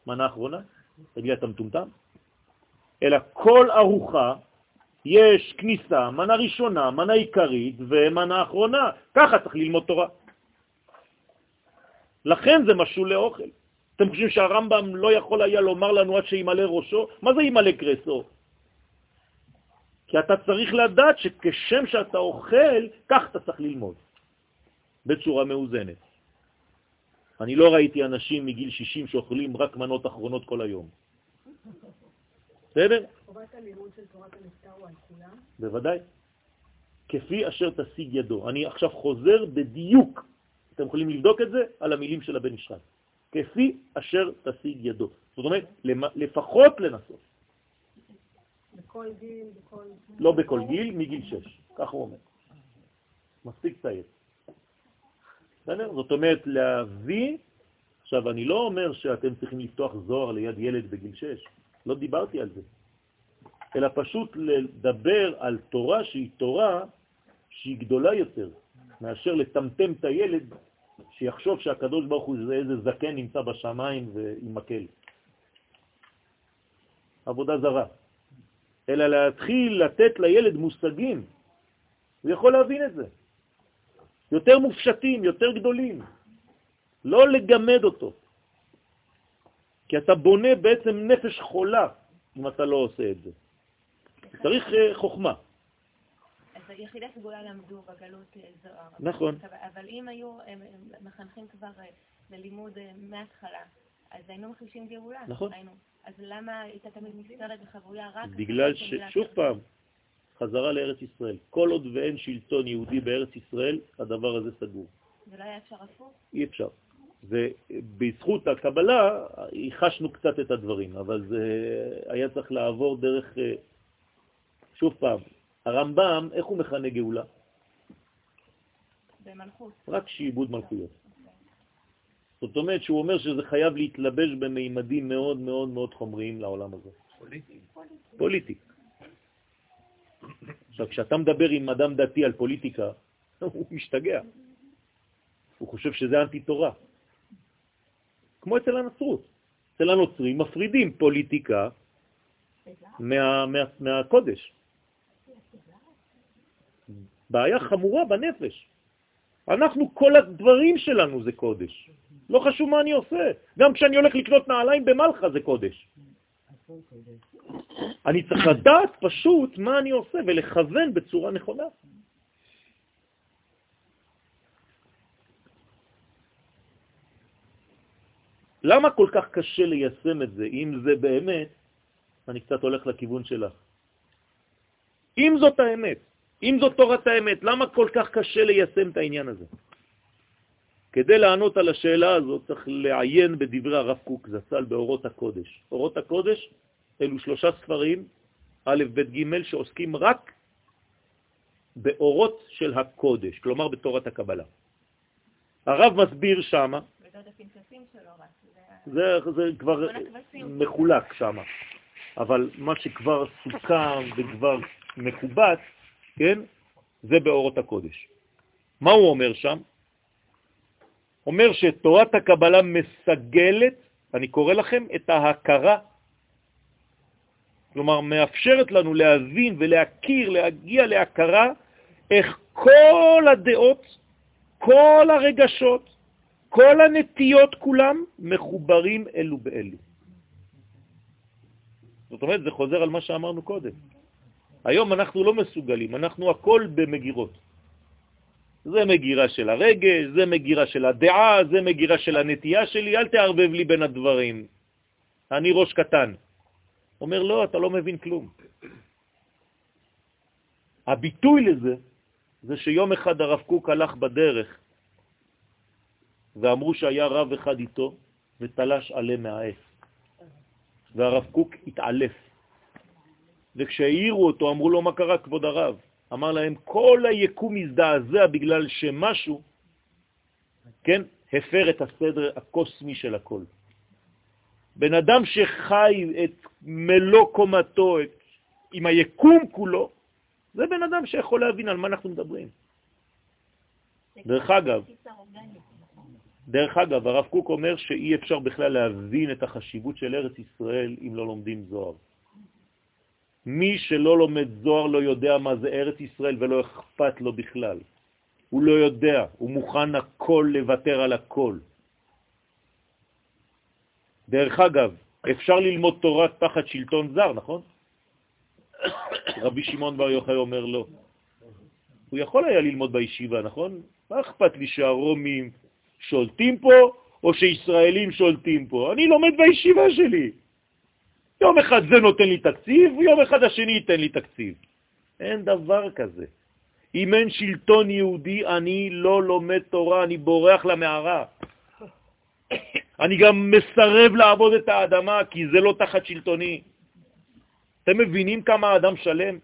מנה אחרונה, תגיד אתה מטומטם? אלא כל ארוחה יש כניסה, מנה ראשונה, מנה עיקרית ומנה אחרונה. ככה צריך ללמוד תורה. לכן זה משול לאוכל. אתם חושבים שהרמב"ם לא יכול היה לומר לנו עד שימלא ראשו? מה זה ימלא קרסו? כי אתה צריך לדעת שכשם שאתה אוכל, כך אתה צריך ללמוד, בצורה מאוזנת. אני לא ראיתי אנשים מגיל 60 שאוכלים רק מנות אחרונות כל היום. בסדר? חובת הלימוד של תורת המסתר הוא על כולם? בוודאי. כפי אשר תשיג ידו. אני עכשיו חוזר בדיוק, אתם יכולים לבדוק את זה, על המילים של הבן ישחק. כפי אשר תשיג ידו. זאת אומרת, לפחות לנסות. בכל גיל, בכל... לא בכל גיל, מגיל 6, כך הוא אומר. מספיק צעיר. בסדר? זאת אומרת, להביא, עכשיו אני לא אומר שאתם צריכים לפתוח זוהר ליד ילד בגיל 6, לא דיברתי על זה, אלא פשוט לדבר על תורה שהיא תורה שהיא גדולה יותר, מאשר לטמטם את הילד שיחשוב שהקדוש ברוך הוא זה איזה זקן נמצא בשמיים ועם מקל. עבודה זרה. אלא להתחיל לתת לילד מושגים. הוא יכול להבין את זה. יותר מופשטים, יותר גדולים. לא לגמד אותו. כי אתה בונה בעצם נפש חולה אם אתה לא עושה את זה. צריך אה, חוכמה. יחידי סגולה למדו בגלות אה, זוהר. נכון. אבל אם היו מחנכים כבר אה, ללימוד מההתחלה, אז היינו מחלישים גאולה. נכון. היינו. אז למה הייתה תמיד מסתרת וחבויה רק... בגלל ש... שוב פעם, חזרה לארץ ישראל. כל עוד ואין שלטון יהודי בארץ ישראל, הדבר הזה סגור. זה לא היה אפשר הפוך? אי אפשר. ובזכות הקבלה ייחשנו קצת את הדברים, אבל זה היה צריך לעבור דרך, אה, שוב פעם, הרמב"ם, איך הוא מכנה גאולה? במלכות. רק שעיבוד מלכויות. זאת אומרת שהוא אומר שזה חייב להתלבש במימדים מאוד מאוד מאוד חומריים לעולם הזה. פוליטי. פוליטי. עכשיו, כשאתה מדבר עם אדם דתי על פוליטיקה, הוא משתגע. הוא חושב שזה אנטי-תורה. כמו אצל הנצרות. אצל הנוצרים מפרידים פוליטיקה מה, מה, מהקודש. בעיה חמורה בנפש. אנחנו, כל הדברים שלנו זה קודש. לא חשוב מה אני עושה. גם כשאני הולך לקנות נעליים במלכה זה קודש. אני צריך לדעת פשוט מה אני עושה ולכוון בצורה נכונה. למה כל כך קשה ליישם את זה, אם זה באמת, אני קצת הולך לכיוון שלך. אם זאת האמת, אם זאת תורת האמת, למה כל כך קשה ליישם את העניין הזה? כדי לענות על השאלה הזאת צריך לעיין בדברי הרב קוק זצ"ל באורות הקודש. אורות הקודש אלו שלושה ספרים, א', ב', ג', שעוסקים רק באורות של הקודש, כלומר בתורת הקבלה. הרב מסביר שמה, זה, זה כבר מחולק שם, אבל מה שכבר סוכם וכבר מקובץ, כן, זה באורות הקודש. מה הוא אומר שם? אומר שתורת הקבלה מסגלת, אני קורא לכם, את ההכרה, כלומר מאפשרת לנו להבין ולהכיר, להגיע להכרה, איך כל הדעות, כל הרגשות, כל הנטיות כולם מחוברים אלו באלו. זאת אומרת, זה חוזר על מה שאמרנו קודם. היום אנחנו לא מסוגלים, אנחנו הכל במגירות. זה מגירה של הרגש, זה מגירה של הדעה, זה מגירה של הנטייה שלי, אל תערבב לי בין הדברים. אני ראש קטן. אומר, לא, אתה לא מבין כלום. הביטוי לזה זה שיום אחד הרב קוק הלך בדרך ואמרו שהיה רב אחד איתו ותלש עלה מהעץ. והרב קוק התעלף. וכשהעירו אותו אמרו לו, מה קרה כבוד הרב? אמר להם, כל היקום הזדעזע בגלל שמשהו, כן, הפר את הסדר הקוסמי של הכל. בן אדם שחי את מלוא קומתו, את, עם היקום כולו, זה בן אדם שיכול להבין על מה אנחנו מדברים. דרך אגב, דרך אגב, הרב קוק אומר שאי אפשר בכלל להבין את החשיבות של ארץ ישראל אם לא לומדים זוהר. מי שלא לומד זוהר לא יודע מה זה ארץ ישראל ולא אכפת לו בכלל. הוא לא יודע, הוא מוכן הכל לוותר על הכל. דרך אגב, אפשר ללמוד תורה תחת שלטון זר, נכון? רבי שמעון בר יוחאי אומר לא. הוא יכול היה ללמוד בישיבה, נכון? מה אכפת לי שהרומים שולטים פה או שישראלים שולטים פה? אני לומד בישיבה שלי. יום אחד זה נותן לי תקציב, יום אחד השני ייתן לי תקציב. אין דבר כזה. אם אין שלטון יהודי, אני לא לומד תורה, אני בורח למערה. אני גם מסרב לעבוד את האדמה, כי זה לא תחת שלטוני. אתם מבינים כמה אדם שלם?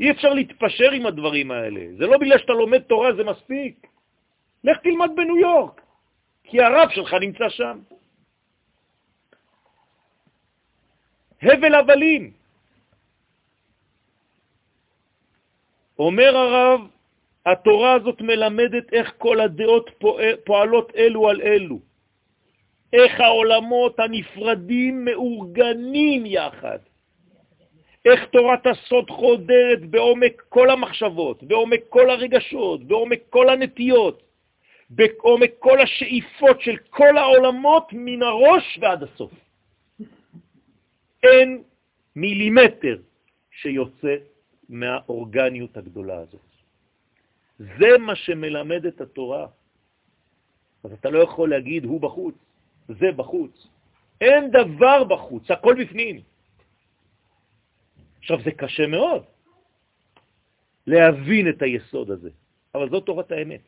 אי אפשר להתפשר עם הדברים האלה. זה לא בגלל שאתה לומד תורה, זה מספיק. לך תלמד בניו יורק. כי הרב שלך נמצא שם. הבל הבלים. אומר הרב, התורה הזאת מלמדת איך כל הדעות פועלות אלו על אלו, איך העולמות הנפרדים מאורגנים יחד, איך תורת הסוד חודרת בעומק כל המחשבות, בעומק כל הרגשות, בעומק כל הנטיות, בעומק כל השאיפות של כל העולמות מן הראש ועד הסוף. אין מילימטר שיוצא מהאורגניות הגדולה הזאת. זה מה שמלמד את התורה. אז אתה לא יכול להגיד, הוא בחוץ, זה בחוץ. אין דבר בחוץ, הכל בפנים. עכשיו, זה קשה מאוד להבין את היסוד הזה, אבל זאת תורת האמת.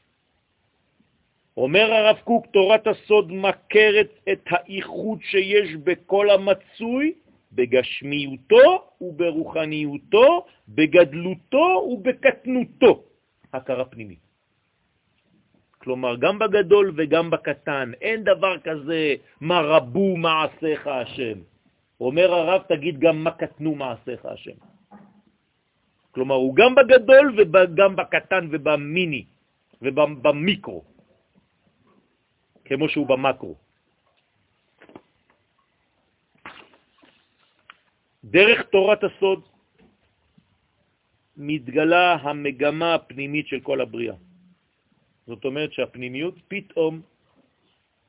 אומר הרב קוק, תורת הסוד מכרת את האיחוד שיש בכל המצוי בגשמיותו וברוחניותו, בגדלותו ובקטנותו, הכרה פנימית. כלומר, גם בגדול וגם בקטן, אין דבר כזה מה רבו מעשיך השם. אומר הרב, תגיד גם מה קטנו מעשיך השם. כלומר, הוא גם בגדול וגם בקטן ובמיני ובמיקרו, כמו שהוא במקרו. דרך תורת הסוד מתגלה המגמה הפנימית של כל הבריאה. זאת אומרת שהפנימיות פתאום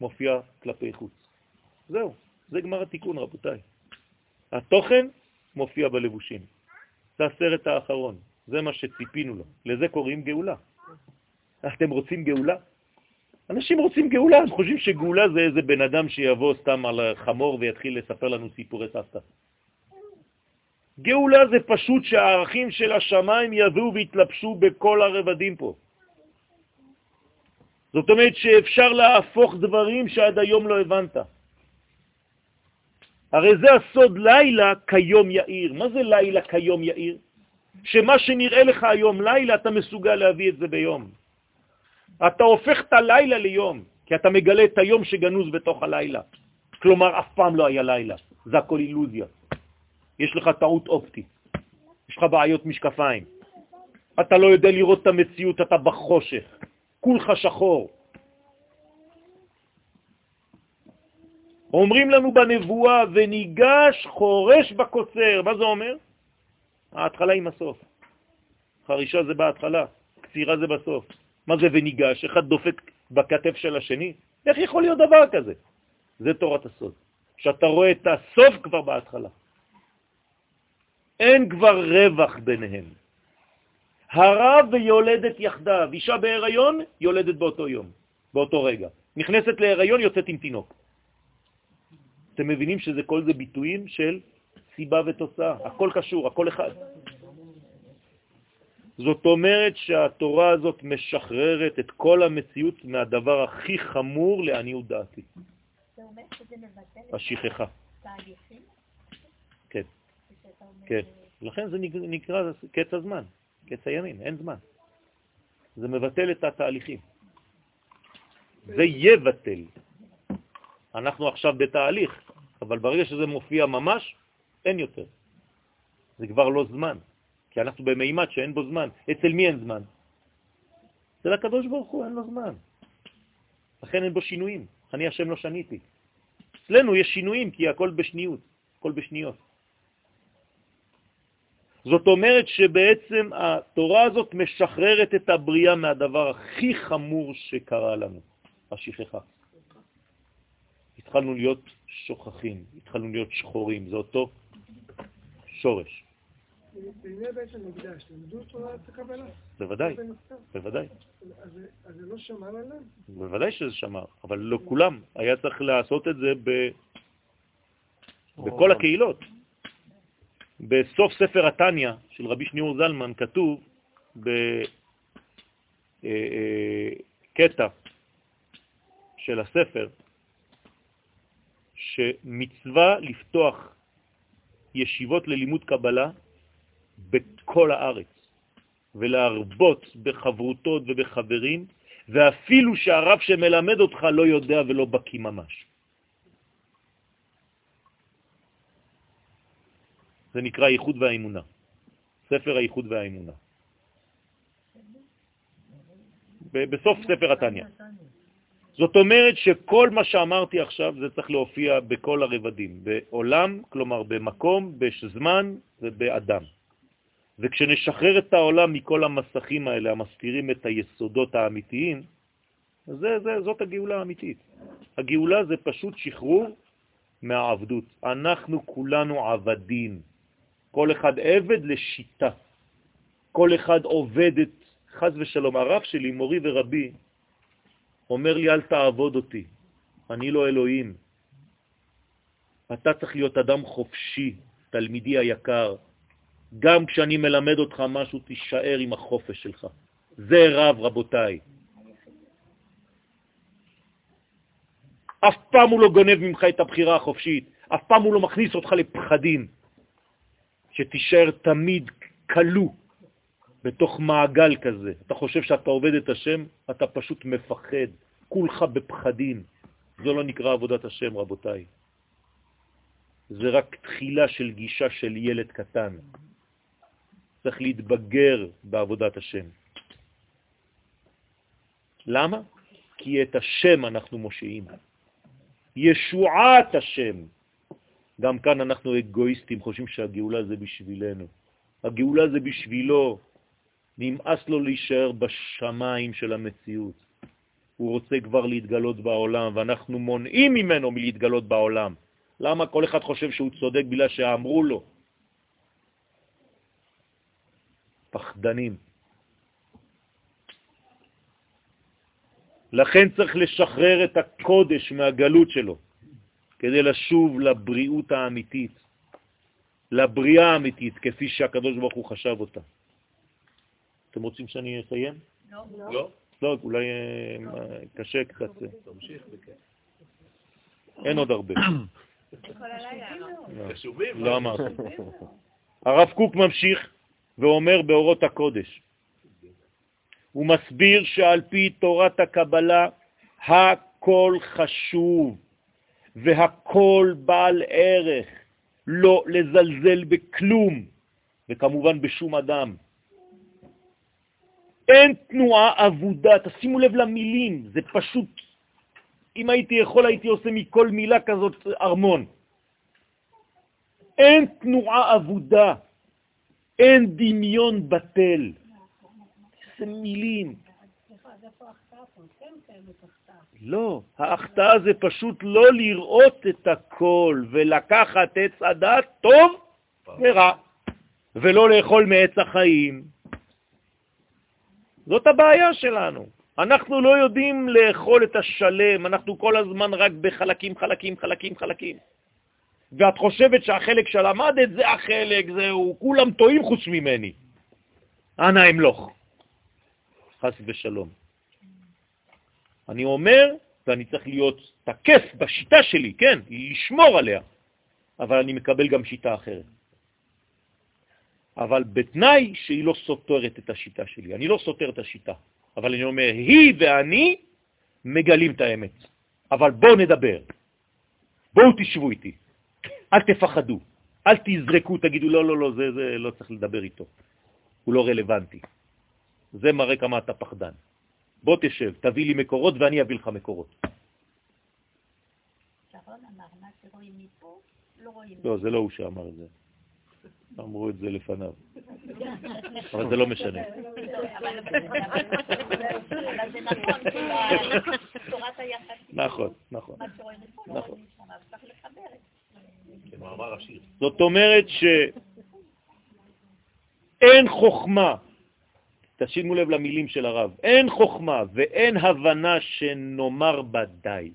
מופיעה כלפי חוץ. זהו, זה גמר התיקון, רבותיי. התוכן מופיע בלבושים. זה הסרט האחרון, זה מה שציפינו לו. לזה קוראים גאולה. אתם רוצים גאולה? אנשים רוצים גאולה, הם חושבים שגאולה זה איזה בן אדם שיבוא סתם על חמור ויתחיל לספר לנו סיפורי סבתא. גאולה זה פשוט שהערכים של השמיים יבואו והתלבשו בכל הרבדים פה. זאת אומרת שאפשר להפוך דברים שעד היום לא הבנת. הרי זה הסוד לילה כיום יאיר. מה זה לילה כיום יאיר? שמה שנראה לך היום לילה, אתה מסוגל להביא את זה ביום. אתה הופך את הלילה ליום, כי אתה מגלה את היום שגנוז בתוך הלילה. כלומר, אף פעם לא היה לילה. זה הכל אילוזיה. יש לך טעות אופטית, יש לך בעיות משקפיים, אתה לא יודע לראות את המציאות, אתה בחושך, כולך שחור. אומרים לנו בנבואה, וניגש חורש בקוצר. מה זה אומר? ההתחלה עם הסוף. חרישה זה בהתחלה, קצירה זה בסוף. מה זה וניגש? אחד דופק בכתף של השני? איך יכול להיות דבר כזה? זה תורת הסוד. שאתה רואה את הסוף כבר בהתחלה. אין כבר רווח ביניהם. הרב ויולדת יחדיו, אישה בהיריון יולדת באותו יום, באותו רגע. נכנסת להיריון, יוצאת עם תינוק. אתם מבינים שזה כל זה ביטויים של סיבה ותוצאה, הכל קשור, הכל אחד. זאת אומרת שהתורה הזאת משחררת את כל המציאות מהדבר הכי חמור לעניות דעתי. זה אומר שזה מבטל השכחה. תהליכים? כן. כן. לכן זה נקרא קץ הזמן, קץ הימים, אין זמן. זה מבטל את התהליכים. זה יבטל. אנחנו עכשיו בתהליך, אבל ברגע שזה מופיע ממש, אין יותר. זה כבר לא זמן, כי אנחנו במימד שאין בו זמן. אצל מי אין זמן? אצל הקדוש ברוך הוא אין לו זמן. לכן אין בו שינויים. אני השם לא שניתי. אצלנו יש שינויים כי הכל בשניות, הכל בשניות. זאת אומרת שבעצם התורה הזאת משחררת את הבריאה מהדבר הכי חמור שקרה לנו, השכחה. התחלנו להיות שוכחים, התחלנו להיות שחורים, זה אותו שורש. בימי בית המקדש, למדו תורת הקבלה? בוודאי, בוודאי. אז זה לא שמר עליהם? בוודאי שזה שמר, אבל לא כולם. היה צריך לעשות את זה בכל הקהילות. בסוף ספר התניה של רבי שניאור זלמן כתוב בקטע אה, אה, של הספר שמצווה לפתוח ישיבות ללימוד קבלה בכל הארץ ולהרבות בחברותות ובחברים ואפילו שהרב שמלמד אותך לא יודע ולא בקי ממש. זה נקרא ייחוד והאמונה, ספר הייחוד והאמונה. בסוף ספר התניא. זאת אומרת שכל מה שאמרתי עכשיו זה צריך להופיע בכל הרבדים, בעולם, כלומר במקום, בזמן ובאדם. וכשנשחרר את העולם מכל המסכים האלה המסתירים את היסודות האמיתיים, זה, זה, זאת הגאולה האמיתית. הגאולה זה פשוט שחרור מהעבדות. אנחנו כולנו עבדים. כל אחד עבד לשיטה. כל אחד עובד את, חז ושלום, הרב שלי, מורי ורבי, אומר לי, אל תעבוד אותי, אני לא אלוהים. אתה צריך להיות אדם חופשי, תלמידי היקר. גם כשאני מלמד אותך משהו, תישאר עם החופש שלך. זה רב, רבותיי. אף פעם הוא לא גונב ממך את הבחירה החופשית, אף פעם הוא לא מכניס אותך לפחדים, שתישאר תמיד כלוא בתוך מעגל כזה. אתה חושב שאתה עובד את השם, אתה פשוט מפחד, כולך בפחדים. זו לא נקרא עבודת השם, רבותיי. זה רק תחילה של גישה של ילד קטן. צריך להתבגר בעבודת השם. למה? כי את השם אנחנו מושיעים. ישועת השם. גם כאן אנחנו אגואיסטים, חושבים שהגאולה זה בשבילנו. הגאולה זה בשבילו. נמאס לו להישאר בשמיים של המציאות. הוא רוצה כבר להתגלות בעולם, ואנחנו מונעים ממנו מלהתגלות בעולם. למה כל אחד חושב שהוא צודק בגלל שאמרו לו? פחדנים. לכן צריך לשחרר את הקודש מהגלות שלו, כדי לשוב לבריאות האמיתית, לבריאה האמיתית, כפי שהקדוש ברוך הוא חשב אותה. אתם רוצים שאני אסיים? לא. לא. לא, אולי אה, קשה קצת. תמשיך בכיף. אין עוד הרבה. לא. חשובים. לא אמרתי. הרב קוק ממשיך ואומר באורות הקודש, הוא מסביר שעל פי תורת הקבלה הכל חשוב והכל בעל ערך, לא לזלזל בכלום, וכמובן בשום אדם. אין תנועה אבודה, תשימו לב למילים, זה פשוט, אם הייתי יכול הייתי עושה מכל מילה כזאת ארמון. אין תנועה אבודה, אין דמיון בטל. איזה מילים. לא, ההחטאה זה פשוט לא לראות את הכל ולקחת עץ הדת טוב ורע, ולא לאכול מעץ החיים. זאת הבעיה שלנו. אנחנו לא יודעים לאכול את השלם, אנחנו כל הזמן רק בחלקים, חלקים, חלקים, חלקים. ואת חושבת שהחלק שלמדת זה החלק, זהו, כולם טועים חוץ ממני. אנא אמלוך. חס ושלום. אני אומר, ואני צריך להיות תקף בשיטה שלי, כן, לשמור עליה, אבל אני מקבל גם שיטה אחרת. אבל בתנאי שהיא לא סותרת את השיטה שלי. אני לא סותר את השיטה, אבל אני אומר, היא ואני מגלים את האמת. אבל בואו נדבר. בואו תשבו איתי. אל תפחדו. אל תזרקו, תגידו, לא, לא, לא, זה, זה לא צריך לדבר איתו. הוא לא רלוונטי. זה מראה כמה אתה פחדן. בוא תשב, תביא לי מקורות ואני אביא לך מקורות. לא, זה לא הוא שאמר את זה. אמרו את זה לפניו. אבל זה לא משנה. נכון, נכון. נכון. זאת אומרת שאין חוכמה, תשימו לב למילים של הרב, אין חוכמה ואין הבנה שנאמר בה די.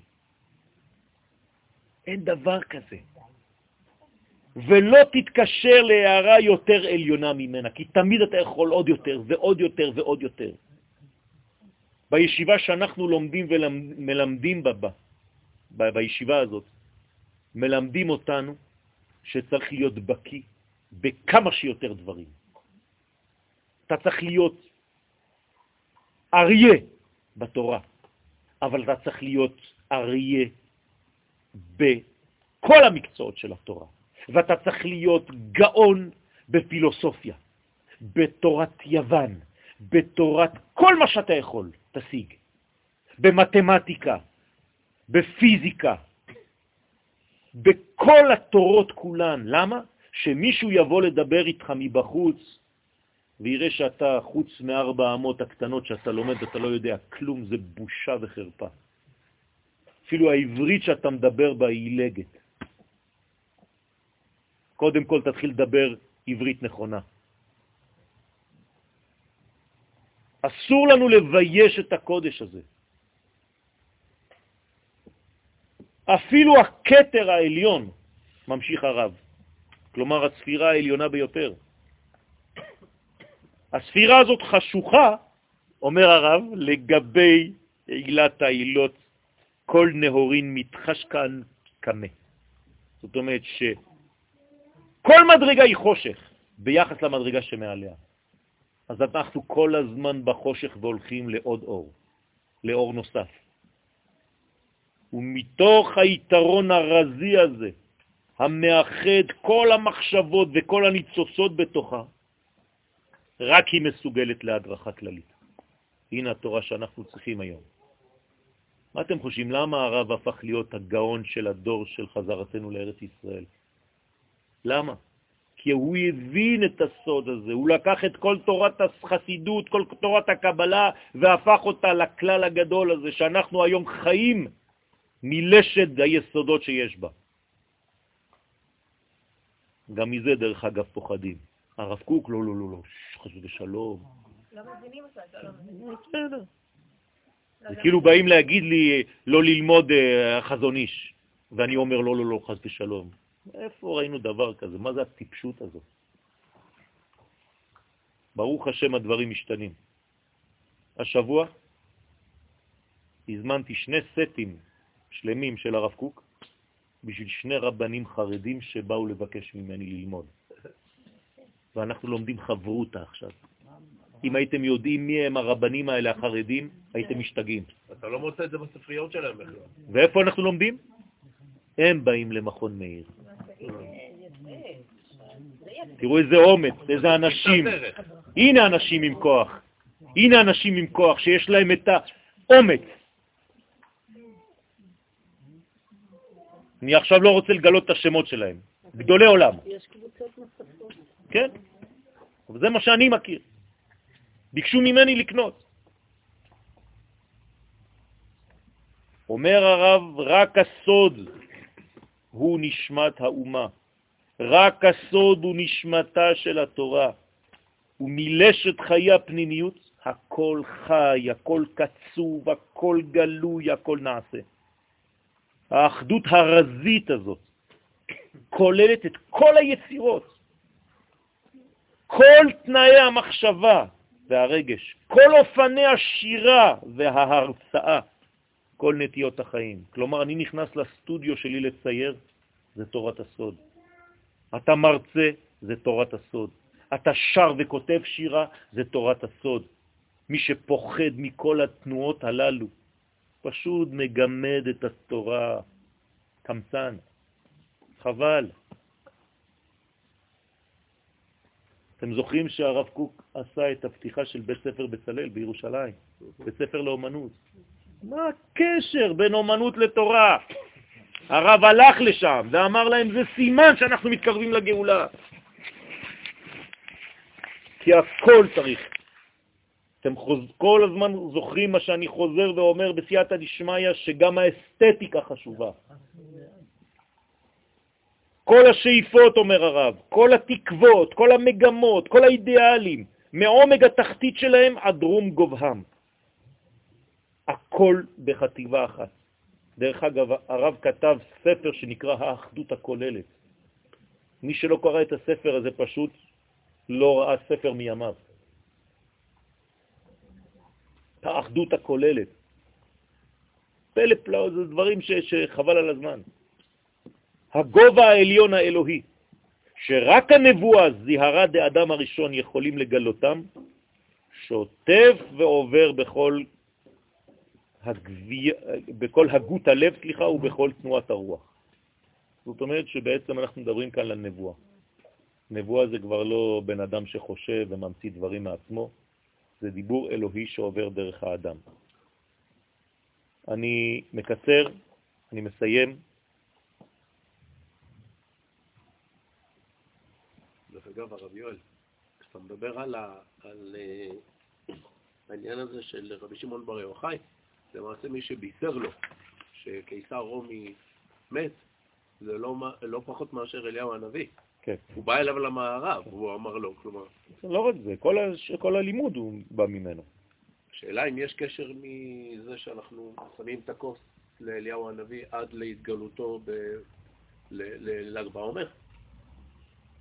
אין דבר כזה. ולא תתקשר להערה יותר עליונה ממנה, כי תמיד אתה יכול עוד יותר ועוד יותר ועוד יותר. בישיבה שאנחנו לומדים ומלמדים בה, בישיבה הזאת, מלמדים אותנו שצריך להיות בקי בכמה שיותר דברים. אתה צריך להיות אריה בתורה, אבל אתה צריך להיות אריה בכל המקצועות של התורה, ואתה צריך להיות גאון בפילוסופיה, בתורת יוון, בתורת כל מה שאתה יכול, תשיג, במתמטיקה, בפיזיקה, בכל התורות כולן. למה? שמישהו יבוא לדבר איתך מבחוץ ויראה שאתה, חוץ מארבע אמות הקטנות שאתה לומד ואתה לא יודע כלום, זה בושה וחרפה. אפילו העברית שאתה מדבר בה היא עילגת. קודם כל תתחיל לדבר עברית נכונה. אסור לנו לבייש את הקודש הזה. אפילו הקטר העליון, ממשיך הרב, כלומר הספירה העליונה ביותר. הספירה הזאת חשוכה, אומר הרב, לגבי עילת העילות, כל נהורין מתחשכן קמה. זאת אומרת שכל מדרגה היא חושך ביחס למדרגה שמעליה. אז אנחנו כל הזמן בחושך והולכים לעוד אור, לאור נוסף. ומתוך היתרון הרזי הזה, המאחד כל המחשבות וכל הניצוצות בתוכה, רק היא מסוגלת להדרכה כללית. הנה התורה שאנחנו צריכים היום. מה אתם חושבים? למה הרב הפך להיות הגאון של הדור של חזרתנו לארץ ישראל? למה? כי הוא הבין את הסוד הזה, הוא לקח את כל תורת החסידות, כל תורת הקבלה, והפך אותה לכלל הגדול הזה, שאנחנו היום חיים מלשד היסודות שיש בה. גם מזה, דרך אגב, פוחדים. הרב קוק, לא, לא, לא, לא, חס ושלום. לא מבינים אותו, אתה לא מבין. בסדר. זה כאילו באים להגיד לי לא ללמוד אה, החזון איש, ואני אומר לא, לא, לא, חס ושלום. איפה ראינו דבר כזה? מה זה הטיפשות הזאת? ברוך השם הדברים משתנים. השבוע הזמנתי שני סטים שלמים של הרב קוק בשביל שני רבנים חרדים שבאו לבקש ממני ללמוד. ואנחנו לומדים חברותה עכשיו. אם הייתם יודעים מי הם הרבנים האלה החרדים, הייתם משתגעים. אתה לא מוצא את זה בספריות שלהם בכלל. ואיפה אנחנו לומדים? הם באים למכון מאיר. תראו איזה אומץ, איזה אנשים. הנה אנשים עם כוח. הנה אנשים עם כוח שיש להם את האומץ. אני עכשיו לא רוצה לגלות את השמות שלהם. גדולי עולם. יש קבוצות נוספות. כן, זה מה שאני מכיר. ביקשו ממני לקנות. אומר הרב, רק הסוד הוא נשמת האומה. רק הסוד הוא נשמתה של התורה. ומילשת חיי הפנימיות, הכל חי, הכל קצוב, הכל גלוי, הכל נעשה. האחדות הרזית הזאת כוללת את כל היצירות, כל תנאי המחשבה והרגש, כל אופני השירה וההרצאה, כל נטיות החיים. כלומר, אני נכנס לסטודיו שלי לצייר, זה תורת הסוד. אתה מרצה, זה תורת הסוד. אתה שר וכותב שירה, זה תורת הסוד. מי שפוחד מכל התנועות הללו, פשוט מגמד את התורה, קמצן, חבל. אתם זוכרים שהרב קוק עשה את הפתיחה של בית ספר בצלל בירושלים, בית ספר לאומנות. מה הקשר בין אומנות לתורה? הרב הלך לשם ואמר להם, זה סימן שאנחנו מתקרבים לגאולה. כי הכל צריך. אתם חוז... כל הזמן זוכרים מה שאני חוזר ואומר בסייעתא דשמיא, שגם האסתטיקה חשובה. כל השאיפות, אומר הרב, כל התקוות, כל המגמות, כל האידיאלים, מעומק התחתית שלהם עד רום גובהם. הכל בחטיבה אחת. דרך אגב, הרב כתב ספר שנקרא האחדות הכוללת. מי שלא קרא את הספר הזה פשוט לא ראה ספר מימיו. האחדות הכוללת. פלא פלא, זה דברים ש, שחבל על הזמן. הגובה העליון האלוהי, שרק הנבואה זיהרה דאדם הראשון יכולים לגלותם, שוטף ועובר בכל הגביע, בכל הגות הלב, סליחה, ובכל תנועת הרוח. זאת אומרת שבעצם אנחנו מדברים כאן על נבואה. נבואה זה כבר לא בן אדם שחושב וממציא דברים מעצמו, זה דיבור אלוהי שעובר דרך האדם. אני מקצר, אני מסיים. דרך אגב, הרב יואל, כשאתה מדבר על, ה, על uh, העניין הזה של רבי שמעון בר יוחאי, למעשה מי שבישר לו שקיסר רומי מת, זה לא, לא פחות מאשר אליהו הנביא. כן. הוא בא אליו למערב, והוא אמר לו, כלומר... לא רק זה, כל, הש... כל הלימוד הוא בא ממנו. השאלה אם יש קשר מזה שאנחנו שמים את הכוס לאליהו הנביא עד להתגלותו לל"ג בעומר.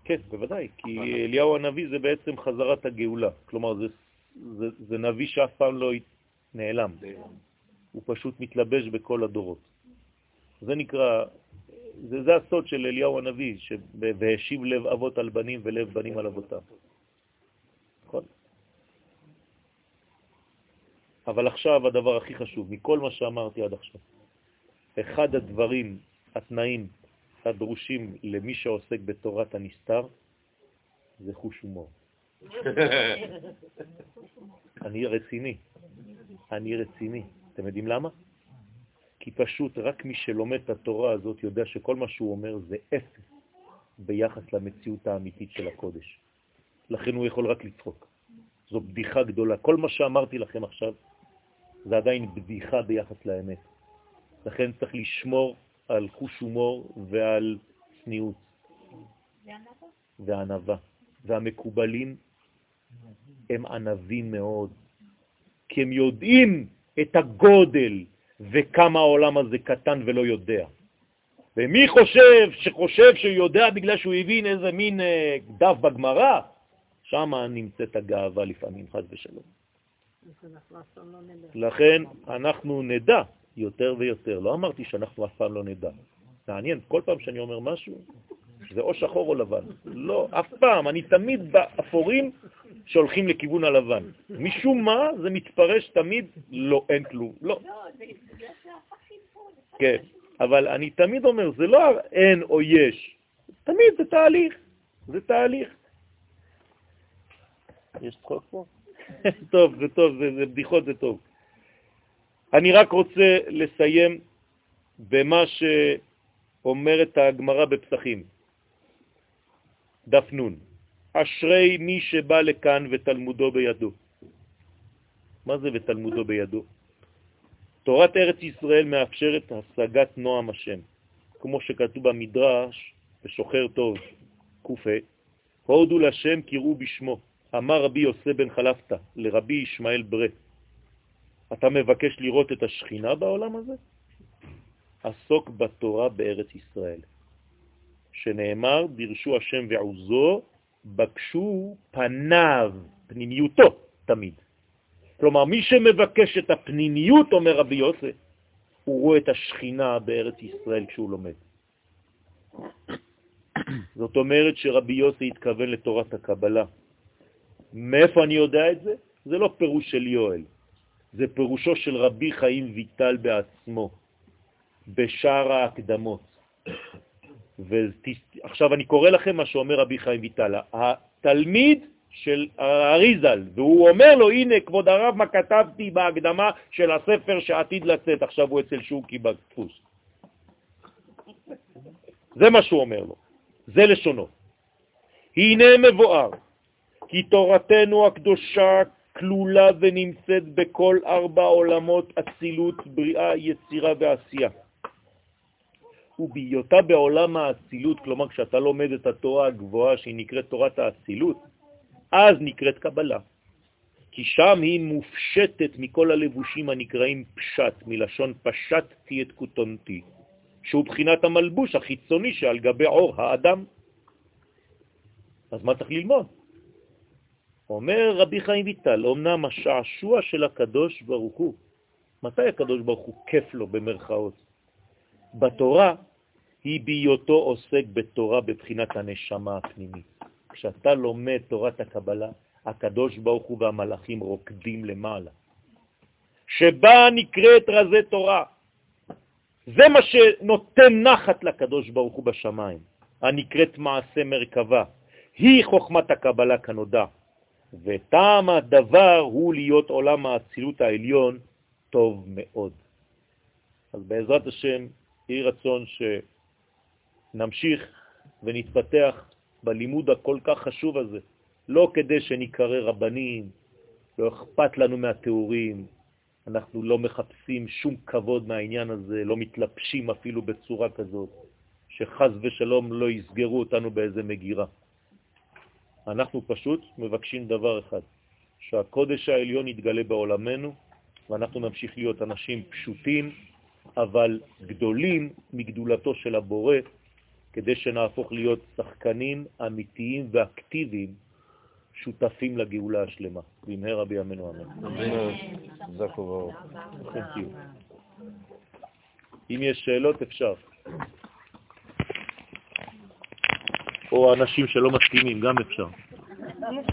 כן, בוודאי, כי אליהו הנביא זה בעצם חזרת הגאולה. כלומר, זה, זה, זה נביא שאף פעם לא נעלם. הוא פשוט מתלבש בכל הדורות. זה נקרא זה, זה הסוד של אליהו הנביא, והשיב לב אבות על בנים ולב בנים על אבותם. נכון? אבל עכשיו הדבר הכי חשוב, מכל מה שאמרתי עד עכשיו, אחד הדברים, התנאים הדרושים למי שעוסק בתורת הנסתר, זה חוש הומור. אני רציני, אני רציני. אתם יודעים למה? כי פשוט רק מי שלומד את התורה הזאת יודע שכל מה שהוא אומר זה אפס ביחס למציאות האמיתית של הקודש. לכן הוא יכול רק לצחוק. זו בדיחה גדולה. כל מה שאמרתי לכם עכשיו זה עדיין בדיחה ביחס לאמת. לכן צריך לשמור על חוש הומור ועל צניעות. וענבה. והמקובלים הם ענבים מאוד, כי הם יודעים את הגודל וכמה העולם הזה קטן ולא יודע. ומי חושב שחושב שהוא יודע בגלל שהוא הבין איזה מין אה, דף בגמרא, שם נמצאת הגאווה לפעמים, חד ושלום. לכן אנחנו נדע יותר ויותר. לא אמרתי שאנחנו אף פעם לא נדע. מעניין, כל פעם שאני אומר משהו, זה או שחור או לבן. לא, אף פעם. אני תמיד באפורים שהולכים לכיוון הלבן. משום מה זה מתפרש תמיד לא, אין כלום. לא. לא כן, אבל אני תמיד אומר, זה לא אין או יש, תמיד זה תהליך, זה תהליך. יש צחוק פה? טוב, זה טוב, זה, זה בדיחות, זה טוב. אני רק רוצה לסיים במה שאומרת הגמרא בפסחים, דף נון. אשרי מי שבא לכאן ותלמודו בידו. מה זה ותלמודו בידו? תורת ארץ ישראל מאפשרת השגת נועם השם, כמו שכתוב במדרש, בשוחר טוב, קופה, הודו לשם קראו בשמו, אמר רבי יוסי בן חלפתא לרבי ישמעאל ברה, אתה מבקש לראות את השכינה בעולם הזה? עסוק בתורה בארץ ישראל, שנאמר, דרשו השם ועוזו, בקשו פניו, פנימיותו תמיד. כלומר, מי שמבקש את הפנימיות, אומר רבי יוסף, הוא רואה את השכינה בארץ ישראל כשהוא לומד. זאת אומרת שרבי יוסי התכוון לתורת הקבלה. מאיפה אני יודע את זה? זה לא פירוש של יואל, זה פירושו של רבי חיים ויטל בעצמו, בשאר ההקדמות. ועכשיו אני קורא לכם מה שאומר רבי חיים ויטל. התלמיד של האריזל, והוא אומר לו, הנה, כבוד הרב, מה כתבתי בהקדמה של הספר שעתיד לצאת, עכשיו הוא אצל שוקי בדפוס. זה מה שהוא אומר לו, זה לשונו. הנה מבואר, כי תורתנו הקדושה כלולה ונמצאת בכל ארבע עולמות אצילות, בריאה, יצירה ועשייה. ובהיותה בעולם האצילות, כלומר כשאתה לומד את התורה הגבוהה שהיא נקראת תורת האצילות, אז נקראת קבלה. כי שם היא מופשטת מכל הלבושים הנקראים פשט, מלשון פשט תהיה תקוטונתי, שהוא בחינת המלבוש החיצוני שעל גבי עור האדם. אז מה צריך ללמוד? אומר רבי חיים ויטל, אמנם השעשוע של הקדוש ברוך הוא, מתי הקדוש ברוך הוא כיף לו במרכאות? בתורה היא בהיותו עוסק בתורה בבחינת הנשמה הפנימית. כשאתה לומד תורת הקבלה, הקדוש ברוך הוא והמלאכים רוקדים למעלה. שבה נקראת רזי תורה. זה מה שנותן נחת לקדוש ברוך הוא בשמיים, הנקראת מעשה מרכבה. היא חוכמת הקבלה כנודע, וטעם הדבר הוא להיות עולם האצילות העליון טוב מאוד. אז בעזרת השם, יהי רצון שנמשיך ונתפתח בלימוד הכל כך חשוב הזה, לא כדי שנקרא רבנים, לא אכפת לנו מהתיאורים, אנחנו לא מחפשים שום כבוד מהעניין הזה, לא מתלבשים אפילו בצורה כזאת, שחז ושלום לא יסגרו אותנו באיזה מגירה. אנחנו פשוט מבקשים דבר אחד, שהקודש העליון יתגלה בעולמנו, ואנחנו נמשיך להיות אנשים פשוטים, אבל גדולים מגדולתו של הבורא, כדי שנהפוך להיות שחקנים אמיתיים ואקטיביים, שותפים לגאולה השלמה. במהרה בימינו אמן. אם יש שאלות, אפשר. או אנשים שלא מסכימים, גם אפשר.